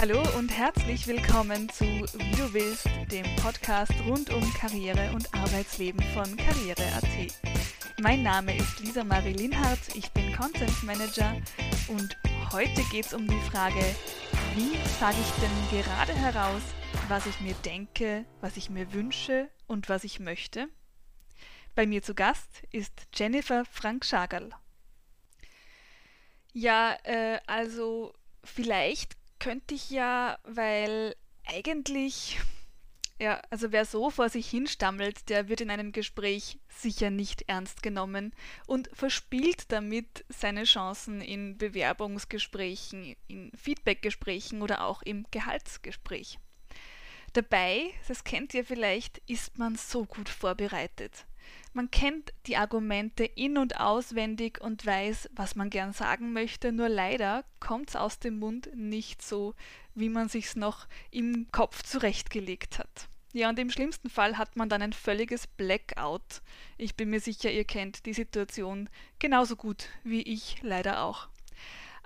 Hallo und herzlich willkommen zu Wie du willst, dem Podcast rund um Karriere und Arbeitsleben von Karriere.at. Mein Name ist Lisa Marie Linhardt, ich bin Content Manager und heute geht es um die Frage, wie sage ich denn gerade heraus, was ich mir denke, was ich mir wünsche und was ich möchte? Bei mir zu Gast ist Jennifer Frank-Schagerl. Ja, äh, also vielleicht könnte ich ja, weil eigentlich, ja, also wer so vor sich hinstammelt, der wird in einem Gespräch sicher nicht ernst genommen und verspielt damit seine Chancen in Bewerbungsgesprächen, in Feedbackgesprächen oder auch im Gehaltsgespräch. Dabei, das kennt ihr vielleicht, ist man so gut vorbereitet. Man kennt die Argumente in und auswendig und weiß, was man gern sagen möchte, nur leider kommt's aus dem Mund nicht so, wie man sich's noch im Kopf zurechtgelegt hat. Ja, und im schlimmsten Fall hat man dann ein völliges Blackout. Ich bin mir sicher, ihr kennt die Situation genauso gut wie ich leider auch.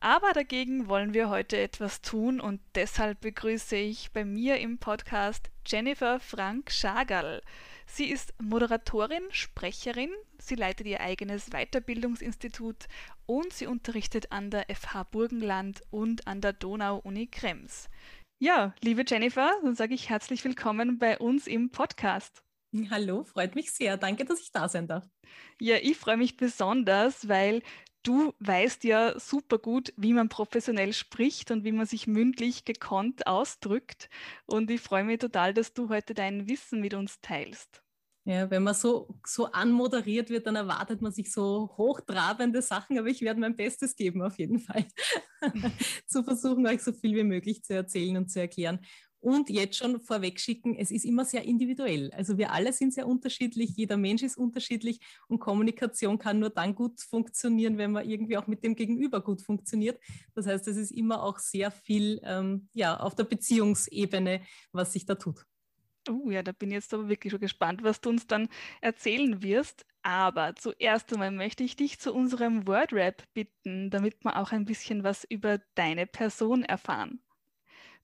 Aber dagegen wollen wir heute etwas tun und deshalb begrüße ich bei mir im Podcast Jennifer Frank Schagerl. Sie ist Moderatorin, Sprecherin, sie leitet ihr eigenes Weiterbildungsinstitut und sie unterrichtet an der FH Burgenland und an der Donau-Uni Krems. Ja, liebe Jennifer, dann sage ich herzlich willkommen bei uns im Podcast. Hallo, freut mich sehr. Danke, dass ich da sein darf. Ja, ich freue mich besonders, weil Du weißt ja super gut, wie man professionell spricht und wie man sich mündlich gekonnt ausdrückt. Und ich freue mich total, dass du heute dein Wissen mit uns teilst. Ja, wenn man so, so anmoderiert wird, dann erwartet man sich so hochtrabende Sachen, aber ich werde mein Bestes geben, auf jeden Fall, zu versuchen, euch so viel wie möglich zu erzählen und zu erklären. Und jetzt schon vorweg schicken, es ist immer sehr individuell. Also wir alle sind sehr unterschiedlich, jeder Mensch ist unterschiedlich und Kommunikation kann nur dann gut funktionieren, wenn man irgendwie auch mit dem Gegenüber gut funktioniert. Das heißt, es ist immer auch sehr viel ähm, ja, auf der Beziehungsebene, was sich da tut. Oh ja, da bin ich jetzt aber wirklich schon gespannt, was du uns dann erzählen wirst. Aber zuerst einmal möchte ich dich zu unserem Wordrap bitten, damit wir auch ein bisschen was über deine Person erfahren.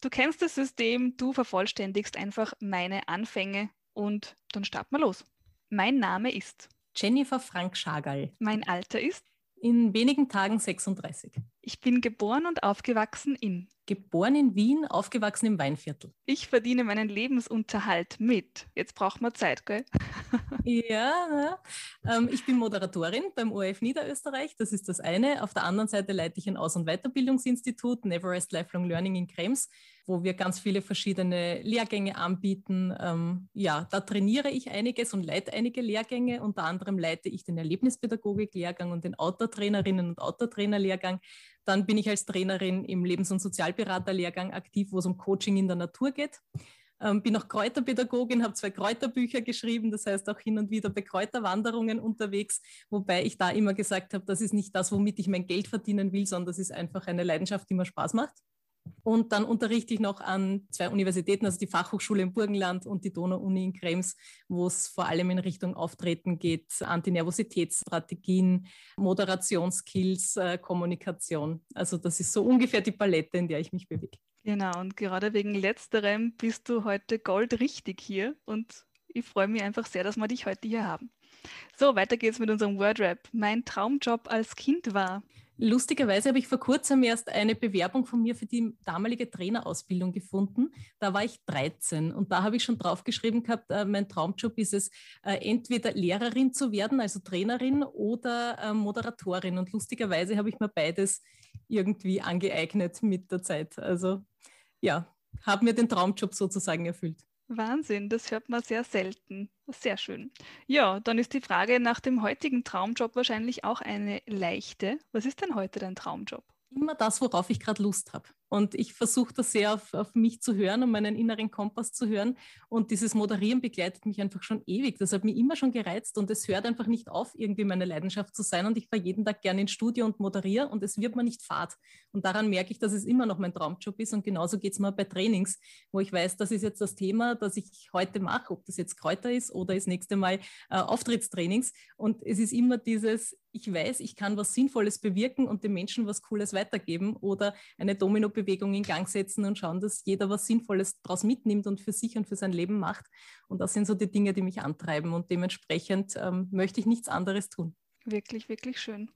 Du kennst das System, du vervollständigst einfach meine Anfänge und dann starten wir los. Mein Name ist Jennifer Frank Schagal. Mein Alter ist in wenigen Tagen 36. Ich bin geboren und aufgewachsen in. Geboren in Wien, aufgewachsen im Weinviertel. Ich verdiene meinen Lebensunterhalt mit. Jetzt braucht man Zeit, gell? ja, ähm, ich bin Moderatorin beim ORF Niederösterreich. Das ist das eine. Auf der anderen Seite leite ich ein Aus- und Weiterbildungsinstitut, Neverest Lifelong Learning in Krems wo wir ganz viele verschiedene Lehrgänge anbieten. Ähm, ja, da trainiere ich einiges und leite einige Lehrgänge. Unter anderem leite ich den Erlebnispädagogik-Lehrgang und den Outdoor-Trainerinnen- und Outdoor-Trainer-Lehrgang. Dann bin ich als Trainerin im Lebens- und Sozialberater-Lehrgang aktiv, wo es um Coaching in der Natur geht. Ähm, bin auch Kräuterpädagogin, habe zwei Kräuterbücher geschrieben, das heißt auch hin und wieder bei Kräuterwanderungen unterwegs, wobei ich da immer gesagt habe, das ist nicht das, womit ich mein Geld verdienen will, sondern das ist einfach eine Leidenschaft, die mir Spaß macht. Und dann unterrichte ich noch an zwei Universitäten, also die Fachhochschule im Burgenland und die Donau-Uni in Krems, wo es vor allem in Richtung Auftreten geht, Antinervositätsstrategien, Moderationsskills, äh, Kommunikation. Also das ist so ungefähr die Palette, in der ich mich bewege. Genau, und gerade wegen letzterem bist du heute goldrichtig hier und ich freue mich einfach sehr, dass wir dich heute hier haben. So, weiter geht's mit unserem Wordrap. Mein Traumjob als Kind war Lustigerweise habe ich vor kurzem erst eine Bewerbung von mir für die damalige Trainerausbildung gefunden. Da war ich 13 und da habe ich schon draufgeschrieben gehabt, äh, mein Traumjob ist es, äh, entweder Lehrerin zu werden, also Trainerin oder äh, Moderatorin. Und lustigerweise habe ich mir beides irgendwie angeeignet mit der Zeit. Also ja, habe mir den Traumjob sozusagen erfüllt. Wahnsinn, das hört man sehr selten. Sehr schön. Ja, dann ist die Frage nach dem heutigen Traumjob wahrscheinlich auch eine leichte. Was ist denn heute dein Traumjob? Immer das, worauf ich gerade Lust habe. Und ich versuche das sehr auf, auf mich zu hören und meinen inneren Kompass zu hören. Und dieses Moderieren begleitet mich einfach schon ewig. Das hat mich immer schon gereizt und es hört einfach nicht auf, irgendwie meine Leidenschaft zu sein. Und ich fahre jeden Tag gerne ins Studio und moderiere und es wird mir nicht fad. Und daran merke ich, dass es immer noch mein Traumjob ist. Und genauso geht es mir bei Trainings, wo ich weiß, das ist jetzt das Thema, das ich heute mache, ob das jetzt Kräuter ist oder das nächste Mal äh, Auftrittstrainings. Und es ist immer dieses, ich weiß, ich kann was Sinnvolles bewirken und den Menschen was Cooles weitergeben oder eine Domino Fortbewegung in Gang setzen und schauen, dass jeder was Sinnvolles daraus mitnimmt und für sich und für sein Leben macht. Und das sind so die Dinge, die mich antreiben. Und dementsprechend ähm, möchte ich nichts anderes tun. Wirklich, wirklich schön.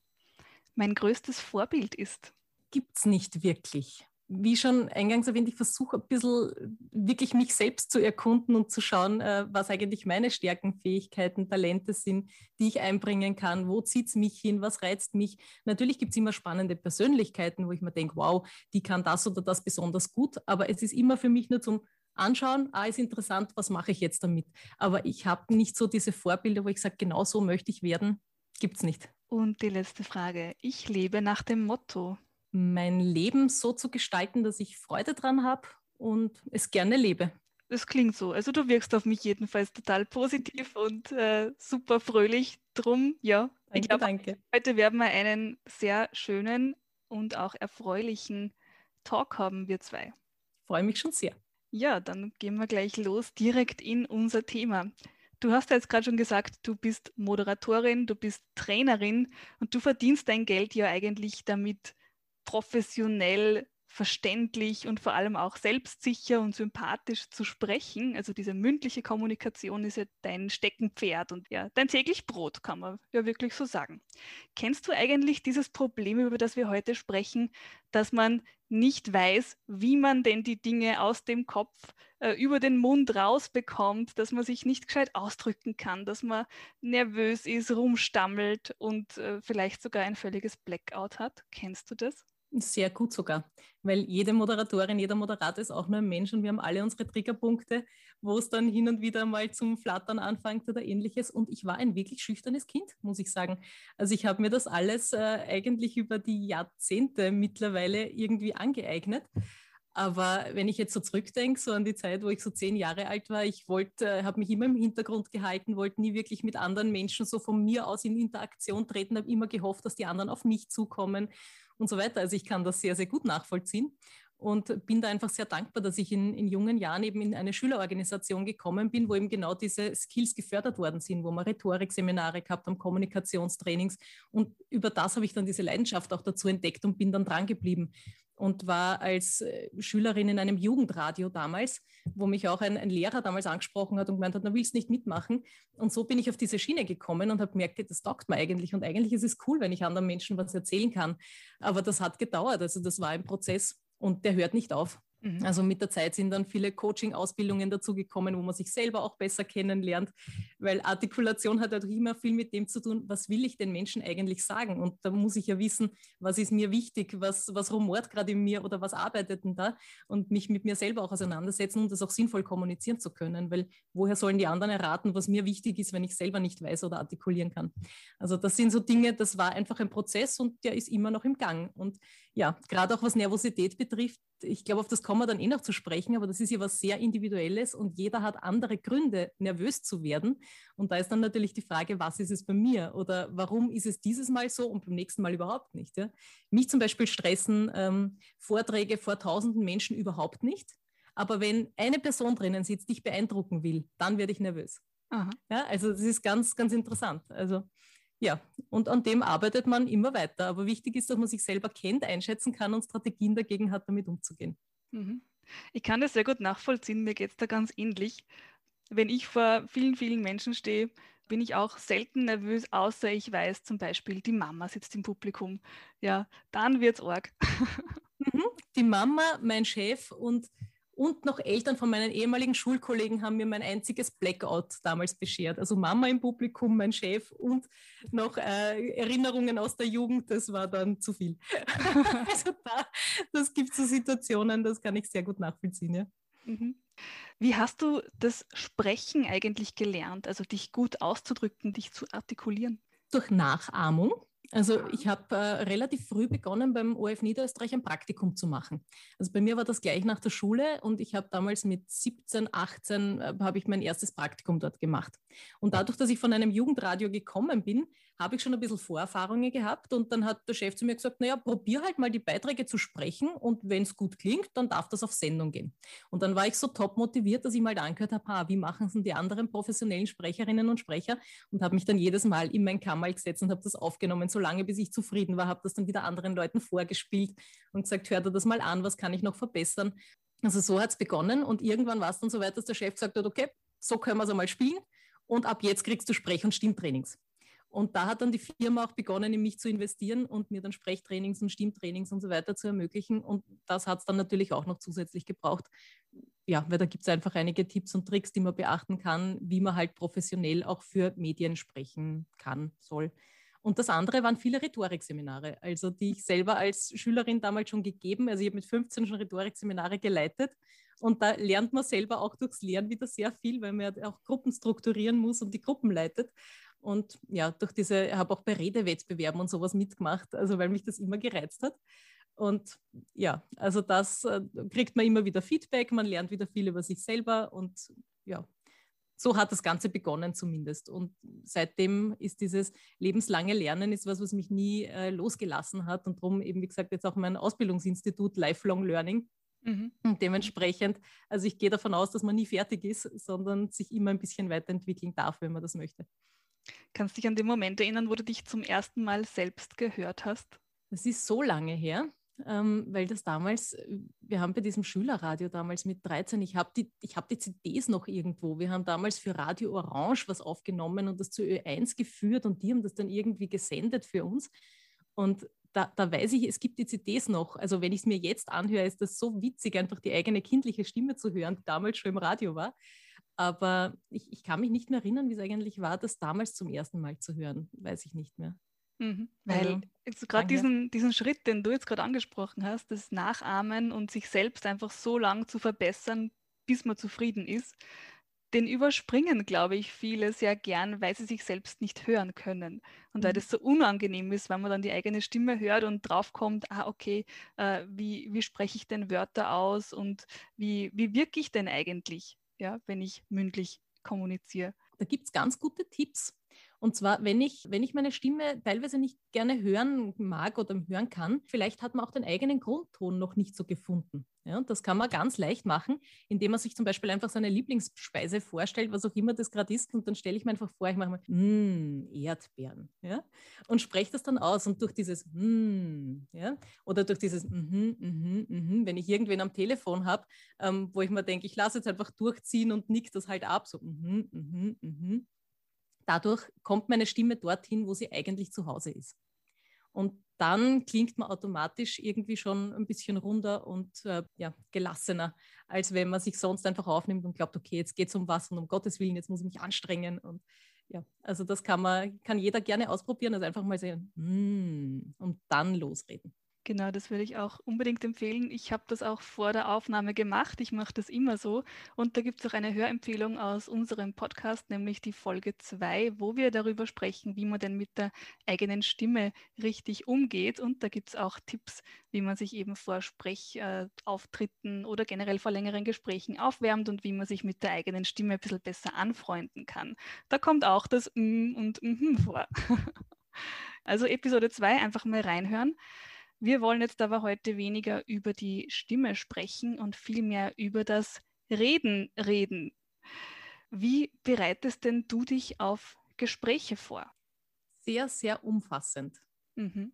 Mein größtes Vorbild ist? Gibt es nicht wirklich wie schon eingangs erwähnt, ich versuche ein bisschen wirklich mich selbst zu erkunden und zu schauen, äh, was eigentlich meine Stärken, Fähigkeiten, Talente sind, die ich einbringen kann. Wo zieht es mich hin? Was reizt mich? Natürlich gibt es immer spannende Persönlichkeiten, wo ich mir denke, wow, die kann das oder das besonders gut. Aber es ist immer für mich nur zum Anschauen, ah, ist interessant, was mache ich jetzt damit? Aber ich habe nicht so diese Vorbilder, wo ich sage, genau so möchte ich werden. Gibt es nicht. Und die letzte Frage. Ich lebe nach dem Motto mein Leben so zu gestalten, dass ich Freude dran habe und es gerne lebe. Das klingt so. Also du wirkst auf mich jedenfalls total positiv und äh, super fröhlich. Drum, ja. Danke, ich glaube, danke. Heute werden wir einen sehr schönen und auch erfreulichen Talk haben, wir zwei. Freue mich schon sehr. Ja, dann gehen wir gleich los, direkt in unser Thema. Du hast ja jetzt gerade schon gesagt, du bist Moderatorin, du bist Trainerin und du verdienst dein Geld ja eigentlich damit, professionell, verständlich und vor allem auch selbstsicher und sympathisch zu sprechen. Also diese mündliche Kommunikation ist ja dein Steckenpferd und ja, dein täglich Brot, kann man ja wirklich so sagen. Kennst du eigentlich dieses Problem, über das wir heute sprechen, dass man nicht weiß, wie man denn die Dinge aus dem Kopf äh, über den Mund rausbekommt, dass man sich nicht gescheit ausdrücken kann, dass man nervös ist, rumstammelt und äh, vielleicht sogar ein völliges Blackout hat? Kennst du das? Sehr gut sogar, weil jede Moderatorin, jeder Moderator ist auch nur ein Mensch und wir haben alle unsere Triggerpunkte, wo es dann hin und wieder mal zum Flattern anfängt oder ähnliches. Und ich war ein wirklich schüchternes Kind, muss ich sagen. Also ich habe mir das alles äh, eigentlich über die Jahrzehnte mittlerweile irgendwie angeeignet. Aber wenn ich jetzt so zurückdenke, so an die Zeit, wo ich so zehn Jahre alt war, ich wollte, habe mich immer im Hintergrund gehalten, wollte nie wirklich mit anderen Menschen so von mir aus in Interaktion treten, habe immer gehofft, dass die anderen auf mich zukommen und so weiter. Also ich kann das sehr, sehr gut nachvollziehen und bin da einfach sehr dankbar, dass ich in, in jungen Jahren eben in eine Schülerorganisation gekommen bin, wo eben genau diese Skills gefördert worden sind, wo wir Rhetorikseminare gehabt haben, Kommunikationstrainings und über das habe ich dann diese Leidenschaft auch dazu entdeckt und bin dann dran geblieben und war als äh, Schülerin in einem Jugendradio damals, wo mich auch ein, ein, Lehrer damals angesprochen hat und gemeint hat, na willst nicht mitmachen? Und so bin ich auf diese Schiene gekommen und habe gemerkt, das taugt mir eigentlich. Und eigentlich ist es cool, wenn ich anderen Menschen was erzählen kann. Aber das hat gedauert. Also das war ein Prozess und der hört nicht auf. Mhm. Also mit der Zeit sind dann viele Coaching-Ausbildungen dazugekommen, wo man sich selber auch besser kennenlernt, weil Artikulation hat halt immer viel mit dem zu tun, was will ich den Menschen eigentlich sagen? Und da muss ich ja wissen, was ist mir wichtig, was, was rumort gerade in mir oder was arbeitet denn da? Und mich mit mir selber auch auseinandersetzen und um das auch sinnvoll kommunizieren zu können, weil woher sollen die anderen erraten, was mir wichtig ist, wenn ich selber nicht weiß oder artikulieren kann? Also das sind so Dinge, das war einfach ein Prozess und der ist immer noch im Gang. Und ja, gerade auch was Nervosität betrifft, ich glaube, auf das kommen wir dann eh noch zu sprechen, aber das ist ja was sehr Individuelles und jeder hat andere Gründe, nervös zu werden. Und da ist dann natürlich die Frage, was ist es bei mir oder warum ist es dieses Mal so und beim nächsten Mal überhaupt nicht. Ja? Mich zum Beispiel stressen ähm, Vorträge vor tausenden Menschen überhaupt nicht. Aber wenn eine Person drinnen sitzt, die ich beeindrucken will, dann werde ich nervös. Ja, also das ist ganz, ganz interessant. Also ja, und an dem arbeitet man immer weiter. Aber wichtig ist, dass man sich selber kennt, einschätzen kann und Strategien dagegen hat, damit umzugehen. Mhm. Ich kann das sehr gut nachvollziehen. Mir geht es da ganz ähnlich. Wenn ich vor vielen, vielen Menschen stehe, bin ich auch selten nervös, außer ich weiß zum Beispiel, die Mama sitzt im Publikum. Ja, dann wird es arg. Mhm. Die Mama, mein Chef und und noch Eltern von meinen ehemaligen Schulkollegen haben mir mein einziges Blackout damals beschert. Also Mama im Publikum, mein Chef und noch äh, Erinnerungen aus der Jugend, das war dann zu viel. also da, das gibt so Situationen, das kann ich sehr gut nachvollziehen. Ja. Mhm. Wie hast du das Sprechen eigentlich gelernt, also dich gut auszudrücken, dich zu artikulieren? Durch Nachahmung. Also ich habe äh, relativ früh begonnen, beim OF Niederösterreich ein Praktikum zu machen. Also bei mir war das gleich nach der Schule und ich habe damals mit 17, 18 äh, habe ich mein erstes Praktikum dort gemacht. Und dadurch, dass ich von einem Jugendradio gekommen bin, habe ich schon ein bisschen Vorerfahrungen gehabt und dann hat der Chef zu mir gesagt, naja, probier halt mal die Beiträge zu sprechen und wenn es gut klingt, dann darf das auf Sendung gehen. Und dann war ich so top motiviert, dass ich mal angehört habe, ha, wie machen es denn die anderen professionellen Sprecherinnen und Sprecher und habe mich dann jedes Mal in mein Kammerl gesetzt und habe das aufgenommen, so lange bis ich zufrieden war, habe das dann wieder anderen Leuten vorgespielt und gesagt, hör dir das mal an, was kann ich noch verbessern. Also so hat es begonnen und irgendwann war es dann so weit, dass der Chef gesagt hat, okay, so können wir es einmal spielen und ab jetzt kriegst du Sprech- und Stimmtrainings. Und da hat dann die Firma auch begonnen, in mich zu investieren und mir dann Sprechtrainings und Stimmtrainings und so weiter zu ermöglichen. Und das hat es dann natürlich auch noch zusätzlich gebraucht. Ja, weil da gibt es einfach einige Tipps und Tricks, die man beachten kann, wie man halt professionell auch für Medien sprechen kann, soll. Und das andere waren viele Rhetorikseminare, also die ich selber als Schülerin damals schon gegeben. Also ich habe mit 15 schon Rhetorikseminare geleitet. Und da lernt man selber auch durchs Lernen wieder sehr viel, weil man ja auch Gruppen strukturieren muss und die Gruppen leitet. Und ja, durch diese, ich habe auch bei Redewettbewerben und sowas mitgemacht, also weil mich das immer gereizt hat. Und ja, also das äh, kriegt man immer wieder Feedback, man lernt wieder viel über sich selber und ja, so hat das Ganze begonnen zumindest. Und seitdem ist dieses lebenslange Lernen ist was, was mich nie äh, losgelassen hat und darum eben, wie gesagt, jetzt auch mein Ausbildungsinstitut Lifelong Learning. Mhm. Und dementsprechend, also ich gehe davon aus, dass man nie fertig ist, sondern sich immer ein bisschen weiterentwickeln darf, wenn man das möchte. Kannst du dich an den Moment erinnern, wo du dich zum ersten Mal selbst gehört hast? Das ist so lange her, ähm, weil das damals, wir haben bei diesem Schülerradio damals mit 13, ich habe die, hab die CDs noch irgendwo. Wir haben damals für Radio Orange was aufgenommen und das zu Ö1 geführt und die haben das dann irgendwie gesendet für uns. Und da, da, weiß ich, es gibt die CDs noch. Also wenn ich es mir jetzt anhöre, ist das so witzig, einfach die eigene kindliche Stimme zu hören, die damals schon im Radio war. Aber ich, ich kann mich nicht mehr erinnern, wie es eigentlich war, das damals zum ersten Mal zu hören. Weiß ich nicht mehr. Mhm. Weil also gerade diesen, diesen Schritt, den du jetzt gerade angesprochen hast, das Nachahmen und sich selbst einfach so lang zu verbessern, bis man zufrieden ist, den überspringen, glaube ich, viele sehr gern, weil sie sich selbst nicht hören können. Und mhm. weil das so unangenehm ist, wenn man dann die eigene Stimme hört und draufkommt, ah, okay, äh, wie, wie spreche ich denn Wörter aus und wie, wie wirke ich denn eigentlich? Ja, wenn ich mündlich kommuniziere. Da gibt es ganz gute Tipps. Und zwar, wenn ich, wenn ich meine Stimme teilweise nicht gerne hören mag oder hören kann, vielleicht hat man auch den eigenen Grundton noch nicht so gefunden. Ja, und das kann man ganz leicht machen, indem man sich zum Beispiel einfach seine Lieblingsspeise vorstellt, was auch immer das gerade ist. Und dann stelle ich mir einfach vor, ich mache mal, mmm, Erdbeeren. Ja? Und spreche das dann aus. Und durch dieses mmm, ja, oder durch dieses mhm, mhm, mhm, wenn ich irgendwen am Telefon habe, ähm, wo ich mir denke, ich lasse jetzt einfach durchziehen und nick das halt ab, so mhm, mhm, mhm, dadurch kommt meine Stimme dorthin, wo sie eigentlich zu Hause ist. Und dann klingt man automatisch irgendwie schon ein bisschen runder und äh, ja, gelassener, als wenn man sich sonst einfach aufnimmt und glaubt, okay, jetzt geht es um was und um Gottes Willen, jetzt muss ich mich anstrengen. Und ja, also das kann man, kann jeder gerne ausprobieren, also einfach mal sehen mm, und dann losreden. Genau, das würde ich auch unbedingt empfehlen. Ich habe das auch vor der Aufnahme gemacht. Ich mache das immer so. Und da gibt es auch eine Hörempfehlung aus unserem Podcast, nämlich die Folge 2, wo wir darüber sprechen, wie man denn mit der eigenen Stimme richtig umgeht. Und da gibt es auch Tipps, wie man sich eben vor Sprechauftritten oder generell vor längeren Gesprächen aufwärmt und wie man sich mit der eigenen Stimme ein bisschen besser anfreunden kann. Da kommt auch das M und M vor. also Episode 2 einfach mal reinhören. Wir wollen jetzt aber heute weniger über die Stimme sprechen und vielmehr über das Reden reden. Wie bereitest denn du dich auf Gespräche vor? Sehr, sehr umfassend. Mhm.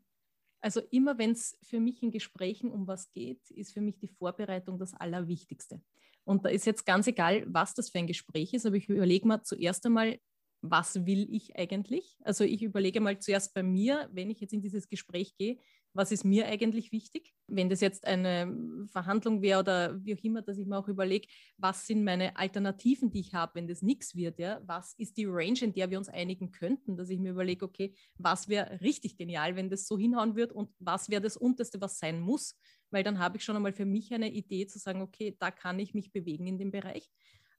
Also immer wenn es für mich in Gesprächen um was geht, ist für mich die Vorbereitung das Allerwichtigste. Und da ist jetzt ganz egal, was das für ein Gespräch ist, aber ich überlege mir zuerst einmal, was will ich eigentlich? Also ich überlege mal zuerst bei mir, wenn ich jetzt in dieses Gespräch gehe, was ist mir eigentlich wichtig? Wenn das jetzt eine Verhandlung wäre oder wie auch immer, dass ich mir auch überlege, was sind meine Alternativen, die ich habe, wenn das nichts wird? Ja? Was ist die Range, in der wir uns einigen könnten? Dass ich mir überlege, okay, was wäre richtig genial, wenn das so hinhauen wird und was wäre das Unterste, was sein muss? Weil dann habe ich schon einmal für mich eine Idee zu sagen, okay, da kann ich mich bewegen in dem Bereich.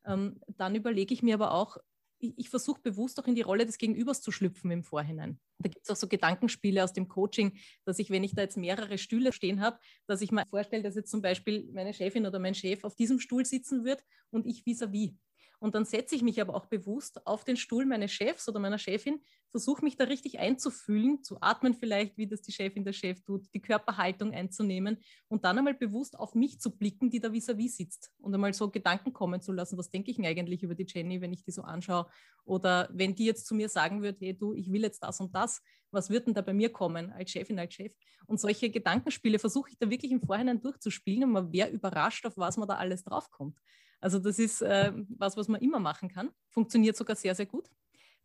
Ähm, dann überlege ich mir aber auch, ich, ich versuche bewusst auch in die Rolle des Gegenübers zu schlüpfen im Vorhinein. Da gibt es auch so Gedankenspiele aus dem Coaching, dass ich, wenn ich da jetzt mehrere Stühle stehen habe, dass ich mir vorstelle, dass jetzt zum Beispiel meine Chefin oder mein Chef auf diesem Stuhl sitzen wird und ich vis-à-vis. -vis. Und dann setze ich mich aber auch bewusst auf den Stuhl meines Chefs oder meiner Chefin, versuche mich da richtig einzufühlen, zu atmen vielleicht, wie das die Chefin der Chef tut, die Körperhaltung einzunehmen und dann einmal bewusst auf mich zu blicken, die da vis-à-vis -vis sitzt und einmal so Gedanken kommen zu lassen, was denke ich denn eigentlich über die Jenny, wenn ich die so anschaue oder wenn die jetzt zu mir sagen würde, hey du, ich will jetzt das und das, was wird denn da bei mir kommen als Chefin, als Chef? Und solche Gedankenspiele versuche ich da wirklich im Vorhinein durchzuspielen und man wäre überrascht, auf was man da alles draufkommt. Also das ist äh, was, was man immer machen kann. Funktioniert sogar sehr, sehr gut.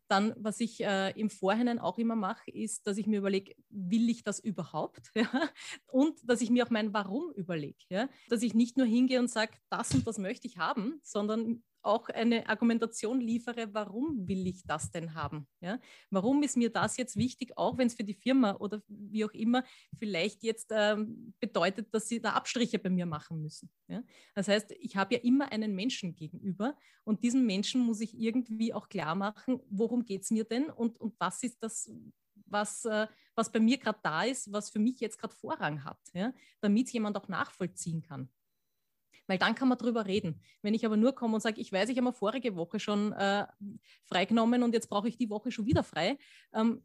Dann, was ich äh, im Vorhinein auch immer mache, ist, dass ich mir überlege, will ich das überhaupt? Ja? Und dass ich mir auch mein Warum überlege. Ja? Dass ich nicht nur hingehe und sage, das und das möchte ich haben, sondern auch eine Argumentation liefere, warum will ich das denn haben? Ja? Warum ist mir das jetzt wichtig, auch wenn es für die Firma oder wie auch immer vielleicht jetzt ähm, bedeutet, dass sie da Abstriche bei mir machen müssen. Ja? Das heißt, ich habe ja immer einen Menschen gegenüber und diesem Menschen muss ich irgendwie auch klar machen, worum geht es mir denn und, und was ist das, was, äh, was bei mir gerade da ist, was für mich jetzt gerade Vorrang hat, ja? damit jemand auch nachvollziehen kann weil dann kann man drüber reden. Wenn ich aber nur komme und sage, ich weiß, ich habe mir vorige Woche schon äh, freigenommen und jetzt brauche ich die Woche schon wieder frei, ähm,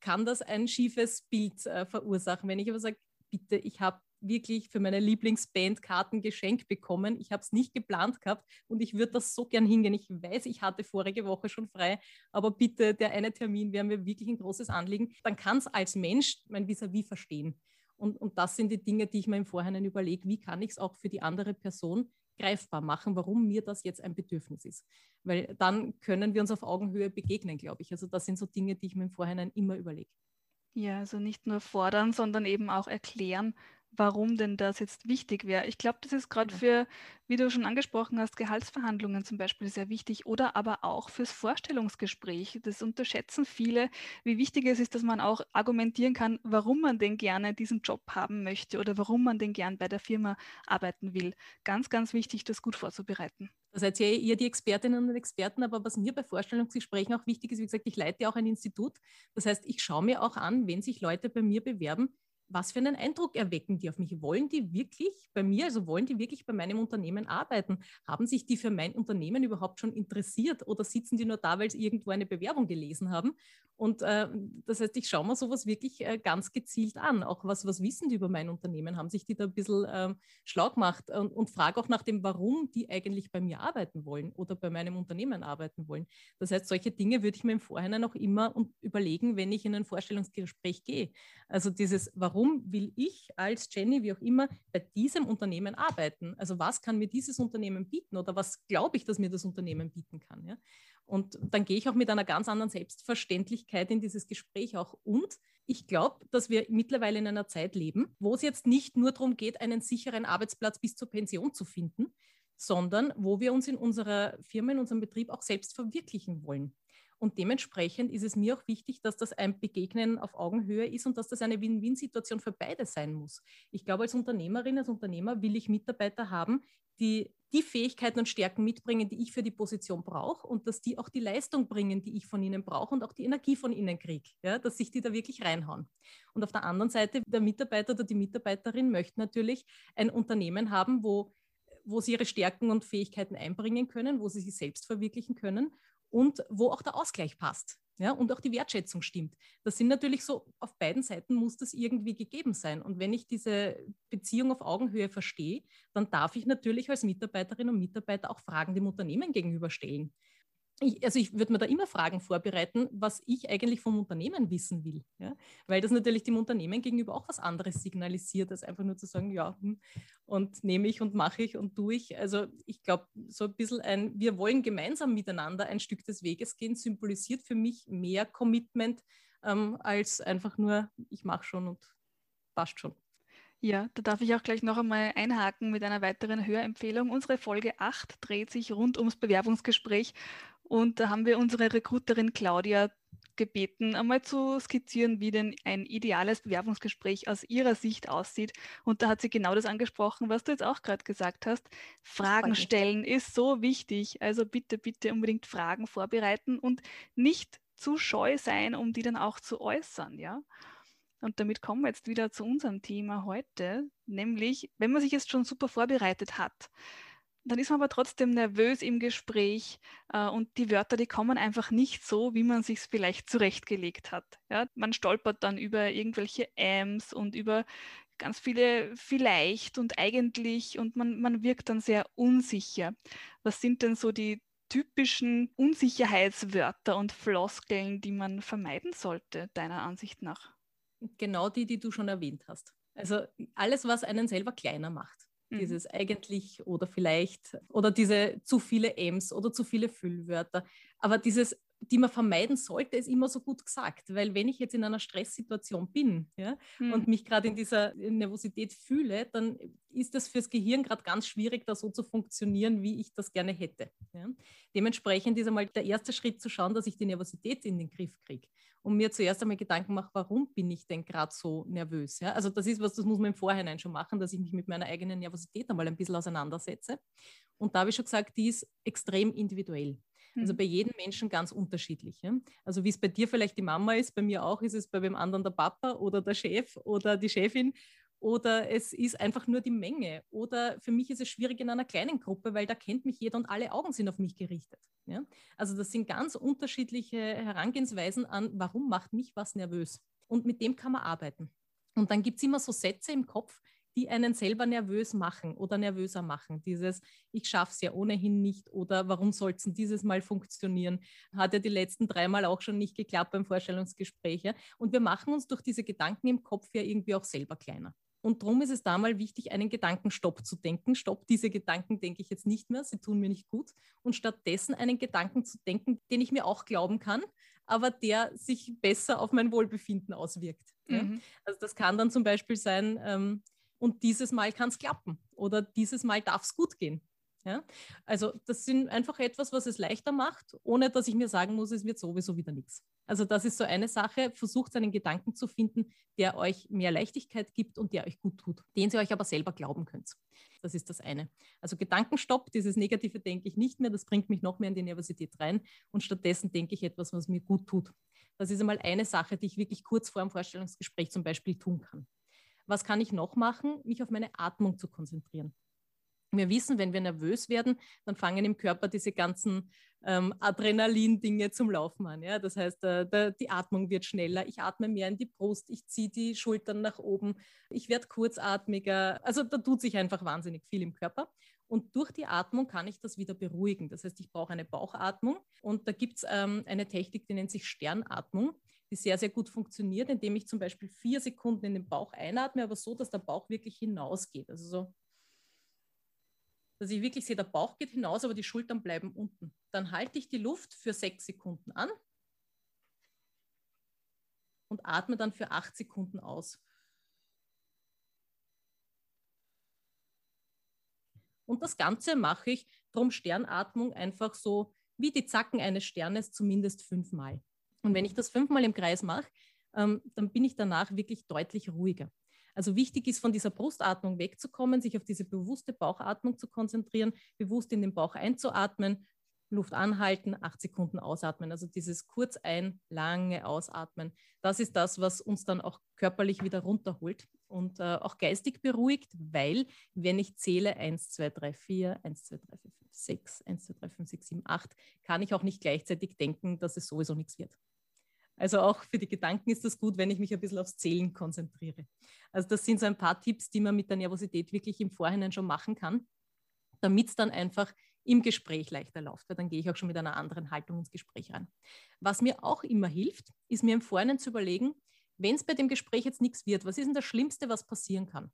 kann das ein schiefes Bild äh, verursachen. Wenn ich aber sage, bitte, ich habe wirklich für meine Lieblingsband Karten geschenkt bekommen. Ich habe es nicht geplant gehabt und ich würde das so gern hingehen. Ich weiß, ich hatte vorige Woche schon frei, aber bitte, der eine Termin wäre mir wirklich ein großes Anliegen. Dann kann es als Mensch mein Vis-à-vis -vis verstehen. Und, und das sind die Dinge, die ich mir im Vorhinein überlege, wie kann ich es auch für die andere Person greifbar machen, warum mir das jetzt ein Bedürfnis ist. Weil dann können wir uns auf Augenhöhe begegnen, glaube ich. Also das sind so Dinge, die ich mir im Vorhinein immer überlege. Ja, also nicht nur fordern, sondern eben auch erklären, warum denn das jetzt wichtig wäre. Ich glaube, das ist gerade ja. für, wie du schon angesprochen hast, Gehaltsverhandlungen zum Beispiel sehr wichtig oder aber auch fürs Vorstellungsgespräch. Das unterschätzen viele, wie wichtig es ist, dass man auch argumentieren kann, warum man denn gerne diesen Job haben möchte oder warum man denn gern bei der Firma arbeiten will. Ganz, ganz wichtig, das gut vorzubereiten. Da seid ja ihr die Expertinnen und Experten, aber was mir bei Vorstellungsgesprächen auch wichtig ist, wie gesagt, ich leite auch ein Institut. Das heißt, ich schaue mir auch an, wenn sich Leute bei mir bewerben, was für einen Eindruck erwecken die auf mich? Wollen die wirklich bei mir, also wollen die wirklich bei meinem Unternehmen arbeiten? Haben sich die für mein Unternehmen überhaupt schon interessiert oder sitzen die nur da, weil sie irgendwo eine Bewerbung gelesen haben? Und äh, das heißt, ich schaue mir sowas wirklich äh, ganz gezielt an. Auch was, was wissen die über mein Unternehmen? Haben sich die da ein bisschen äh, schlau gemacht? Und, und frage auch nach dem, warum die eigentlich bei mir arbeiten wollen oder bei meinem Unternehmen arbeiten wollen. Das heißt, solche Dinge würde ich mir im Vorhinein auch immer überlegen, wenn ich in ein Vorstellungsgespräch gehe. Also dieses, warum will ich als Jenny, wie auch immer, bei diesem Unternehmen arbeiten? Also was kann mir dieses Unternehmen bieten oder was glaube ich, dass mir das Unternehmen bieten kann? Ja? Und dann gehe ich auch mit einer ganz anderen Selbstverständlichkeit in dieses Gespräch auch. Und ich glaube, dass wir mittlerweile in einer Zeit leben, wo es jetzt nicht nur darum geht, einen sicheren Arbeitsplatz bis zur Pension zu finden, sondern wo wir uns in unserer Firma, in unserem Betrieb auch selbst verwirklichen wollen. Und dementsprechend ist es mir auch wichtig, dass das ein Begegnen auf Augenhöhe ist und dass das eine Win-Win-Situation für beide sein muss. Ich glaube, als Unternehmerin, als Unternehmer will ich Mitarbeiter haben, die die Fähigkeiten und Stärken mitbringen, die ich für die Position brauche und dass die auch die Leistung bringen, die ich von ihnen brauche und auch die Energie von ihnen kriege, ja, dass sich die da wirklich reinhauen. Und auf der anderen Seite, der Mitarbeiter oder die Mitarbeiterin möchte natürlich ein Unternehmen haben, wo, wo sie ihre Stärken und Fähigkeiten einbringen können, wo sie sich selbst verwirklichen können und wo auch der Ausgleich passt. Ja, und auch die Wertschätzung stimmt. Das sind natürlich so, auf beiden Seiten muss das irgendwie gegeben sein. Und wenn ich diese Beziehung auf Augenhöhe verstehe, dann darf ich natürlich als Mitarbeiterin und Mitarbeiter auch Fragen dem Unternehmen gegenüberstellen ich, also ich würde mir da immer Fragen vorbereiten, was ich eigentlich vom Unternehmen wissen will. Ja? Weil das natürlich dem Unternehmen gegenüber auch was anderes signalisiert, als einfach nur zu sagen, ja, hm, und nehme ich und mache ich und tue ich. Also ich glaube, so ein bisschen ein, wir wollen gemeinsam miteinander ein Stück des Weges gehen, symbolisiert für mich mehr Commitment ähm, als einfach nur, ich mache schon und passt schon. Ja, da darf ich auch gleich noch einmal einhaken mit einer weiteren Hörempfehlung. Unsere Folge 8 dreht sich rund ums Bewerbungsgespräch und da haben wir unsere Recruiterin Claudia gebeten, einmal zu skizzieren, wie denn ein ideales Bewerbungsgespräch aus ihrer Sicht aussieht. Und da hat sie genau das angesprochen, was du jetzt auch gerade gesagt hast. Fragen stellen ist so wichtig. Also bitte, bitte unbedingt Fragen vorbereiten und nicht zu scheu sein, um die dann auch zu äußern, ja. Und damit kommen wir jetzt wieder zu unserem Thema heute, nämlich, wenn man sich jetzt schon super vorbereitet hat, dann ist man aber trotzdem nervös im Gespräch äh, und die Wörter, die kommen einfach nicht so, wie man sich vielleicht zurechtgelegt hat. Ja? Man stolpert dann über irgendwelche Ams und über ganz viele vielleicht und eigentlich und man, man wirkt dann sehr unsicher. Was sind denn so die typischen Unsicherheitswörter und Floskeln, die man vermeiden sollte, deiner Ansicht nach? Genau die, die du schon erwähnt hast. Also alles, was einen selber kleiner macht. Mhm. Dieses eigentlich oder vielleicht oder diese zu viele M's oder zu viele Füllwörter. Aber dieses, die man vermeiden sollte, ist immer so gut gesagt. Weil wenn ich jetzt in einer Stresssituation bin ja, mhm. und mich gerade in dieser Nervosität fühle, dann ist das fürs Gehirn gerade ganz schwierig, da so zu funktionieren, wie ich das gerne hätte. Ja. Dementsprechend ist einmal der erste Schritt zu schauen, dass ich die Nervosität in den Griff kriege und mir zuerst einmal Gedanken mache, warum bin ich denn gerade so nervös? Ja? Also das ist was, das muss man im Vorhinein schon machen, dass ich mich mit meiner eigenen Nervosität einmal ein bisschen auseinandersetze. Und da habe ich schon gesagt, die ist extrem individuell. Also mhm. bei jedem Menschen ganz unterschiedlich. Ja? Also wie es bei dir vielleicht die Mama ist, bei mir auch ist es bei dem anderen der Papa oder der Chef oder die Chefin oder es ist einfach nur die Menge. Oder für mich ist es schwierig in einer kleinen Gruppe, weil da kennt mich jeder und alle Augen sind auf mich gerichtet. Ja? Also das sind ganz unterschiedliche Herangehensweisen an, warum macht mich was nervös. Und mit dem kann man arbeiten. Und dann gibt es immer so Sätze im Kopf, die einen selber nervös machen oder nervöser machen. Dieses, ich schaffe es ja ohnehin nicht oder warum soll es denn dieses Mal funktionieren? Hat ja die letzten dreimal auch schon nicht geklappt beim Vorstellungsgespräch. Ja? Und wir machen uns durch diese Gedanken im Kopf ja irgendwie auch selber kleiner. Und darum ist es da mal wichtig, einen Gedankenstopp zu denken. Stopp, diese Gedanken denke ich jetzt nicht mehr, sie tun mir nicht gut. Und stattdessen einen Gedanken zu denken, den ich mir auch glauben kann, aber der sich besser auf mein Wohlbefinden auswirkt. Mhm. Ja? Also das kann dann zum Beispiel sein, ähm, und dieses Mal kann es klappen oder dieses Mal darf es gut gehen. Ja? Also das sind einfach etwas, was es leichter macht, ohne dass ich mir sagen muss, es wird sowieso wieder nichts. Also das ist so eine Sache. Versucht einen Gedanken zu finden, der euch mehr Leichtigkeit gibt und der euch gut tut, den ihr euch aber selber glauben könnt. Das ist das eine. Also Gedankenstopp, dieses Negative denke ich nicht mehr, das bringt mich noch mehr in die Nervosität rein und stattdessen denke ich etwas, was mir gut tut. Das ist einmal eine Sache, die ich wirklich kurz vor dem Vorstellungsgespräch zum Beispiel tun kann. Was kann ich noch machen? Mich auf meine Atmung zu konzentrieren. Wir wissen, wenn wir nervös werden, dann fangen im Körper diese ganzen ähm, Adrenalin-Dinge zum Laufen an. Ja? Das heißt, äh, der, die Atmung wird schneller, ich atme mehr in die Brust, ich ziehe die Schultern nach oben, ich werde kurzatmiger. Also da tut sich einfach wahnsinnig viel im Körper. Und durch die Atmung kann ich das wieder beruhigen. Das heißt, ich brauche eine Bauchatmung. Und da gibt es ähm, eine Technik, die nennt sich Sternatmung, die sehr, sehr gut funktioniert, indem ich zum Beispiel vier Sekunden in den Bauch einatme, aber so, dass der Bauch wirklich hinausgeht. Also so dass ich wirklich sehe, der Bauch geht hinaus, aber die Schultern bleiben unten. Dann halte ich die Luft für sechs Sekunden an und atme dann für acht Sekunden aus. Und das Ganze mache ich, drum Sternatmung, einfach so wie die Zacken eines Sternes, zumindest fünfmal. Und wenn ich das fünfmal im Kreis mache, ähm, dann bin ich danach wirklich deutlich ruhiger. Also wichtig ist, von dieser Brustatmung wegzukommen, sich auf diese bewusste Bauchatmung zu konzentrieren, bewusst in den Bauch einzuatmen, Luft anhalten, acht Sekunden ausatmen. Also dieses kurz ein, lange Ausatmen. Das ist das, was uns dann auch körperlich wieder runterholt und äh, auch geistig beruhigt, weil wenn ich zähle 1, 2, 3, 4, 1, 2, 3, 4, 5, 6, 1, 2, 3, 5, 6, 7, 8, kann ich auch nicht gleichzeitig denken, dass es sowieso nichts wird. Also auch für die Gedanken ist das gut, wenn ich mich ein bisschen aufs Zählen konzentriere. Also das sind so ein paar Tipps, die man mit der Nervosität wirklich im Vorhinein schon machen kann, damit es dann einfach im Gespräch leichter läuft, weil dann gehe ich auch schon mit einer anderen Haltung ins Gespräch rein. Was mir auch immer hilft, ist mir im Vorhinein zu überlegen, wenn es bei dem Gespräch jetzt nichts wird, was ist denn das Schlimmste, was passieren kann?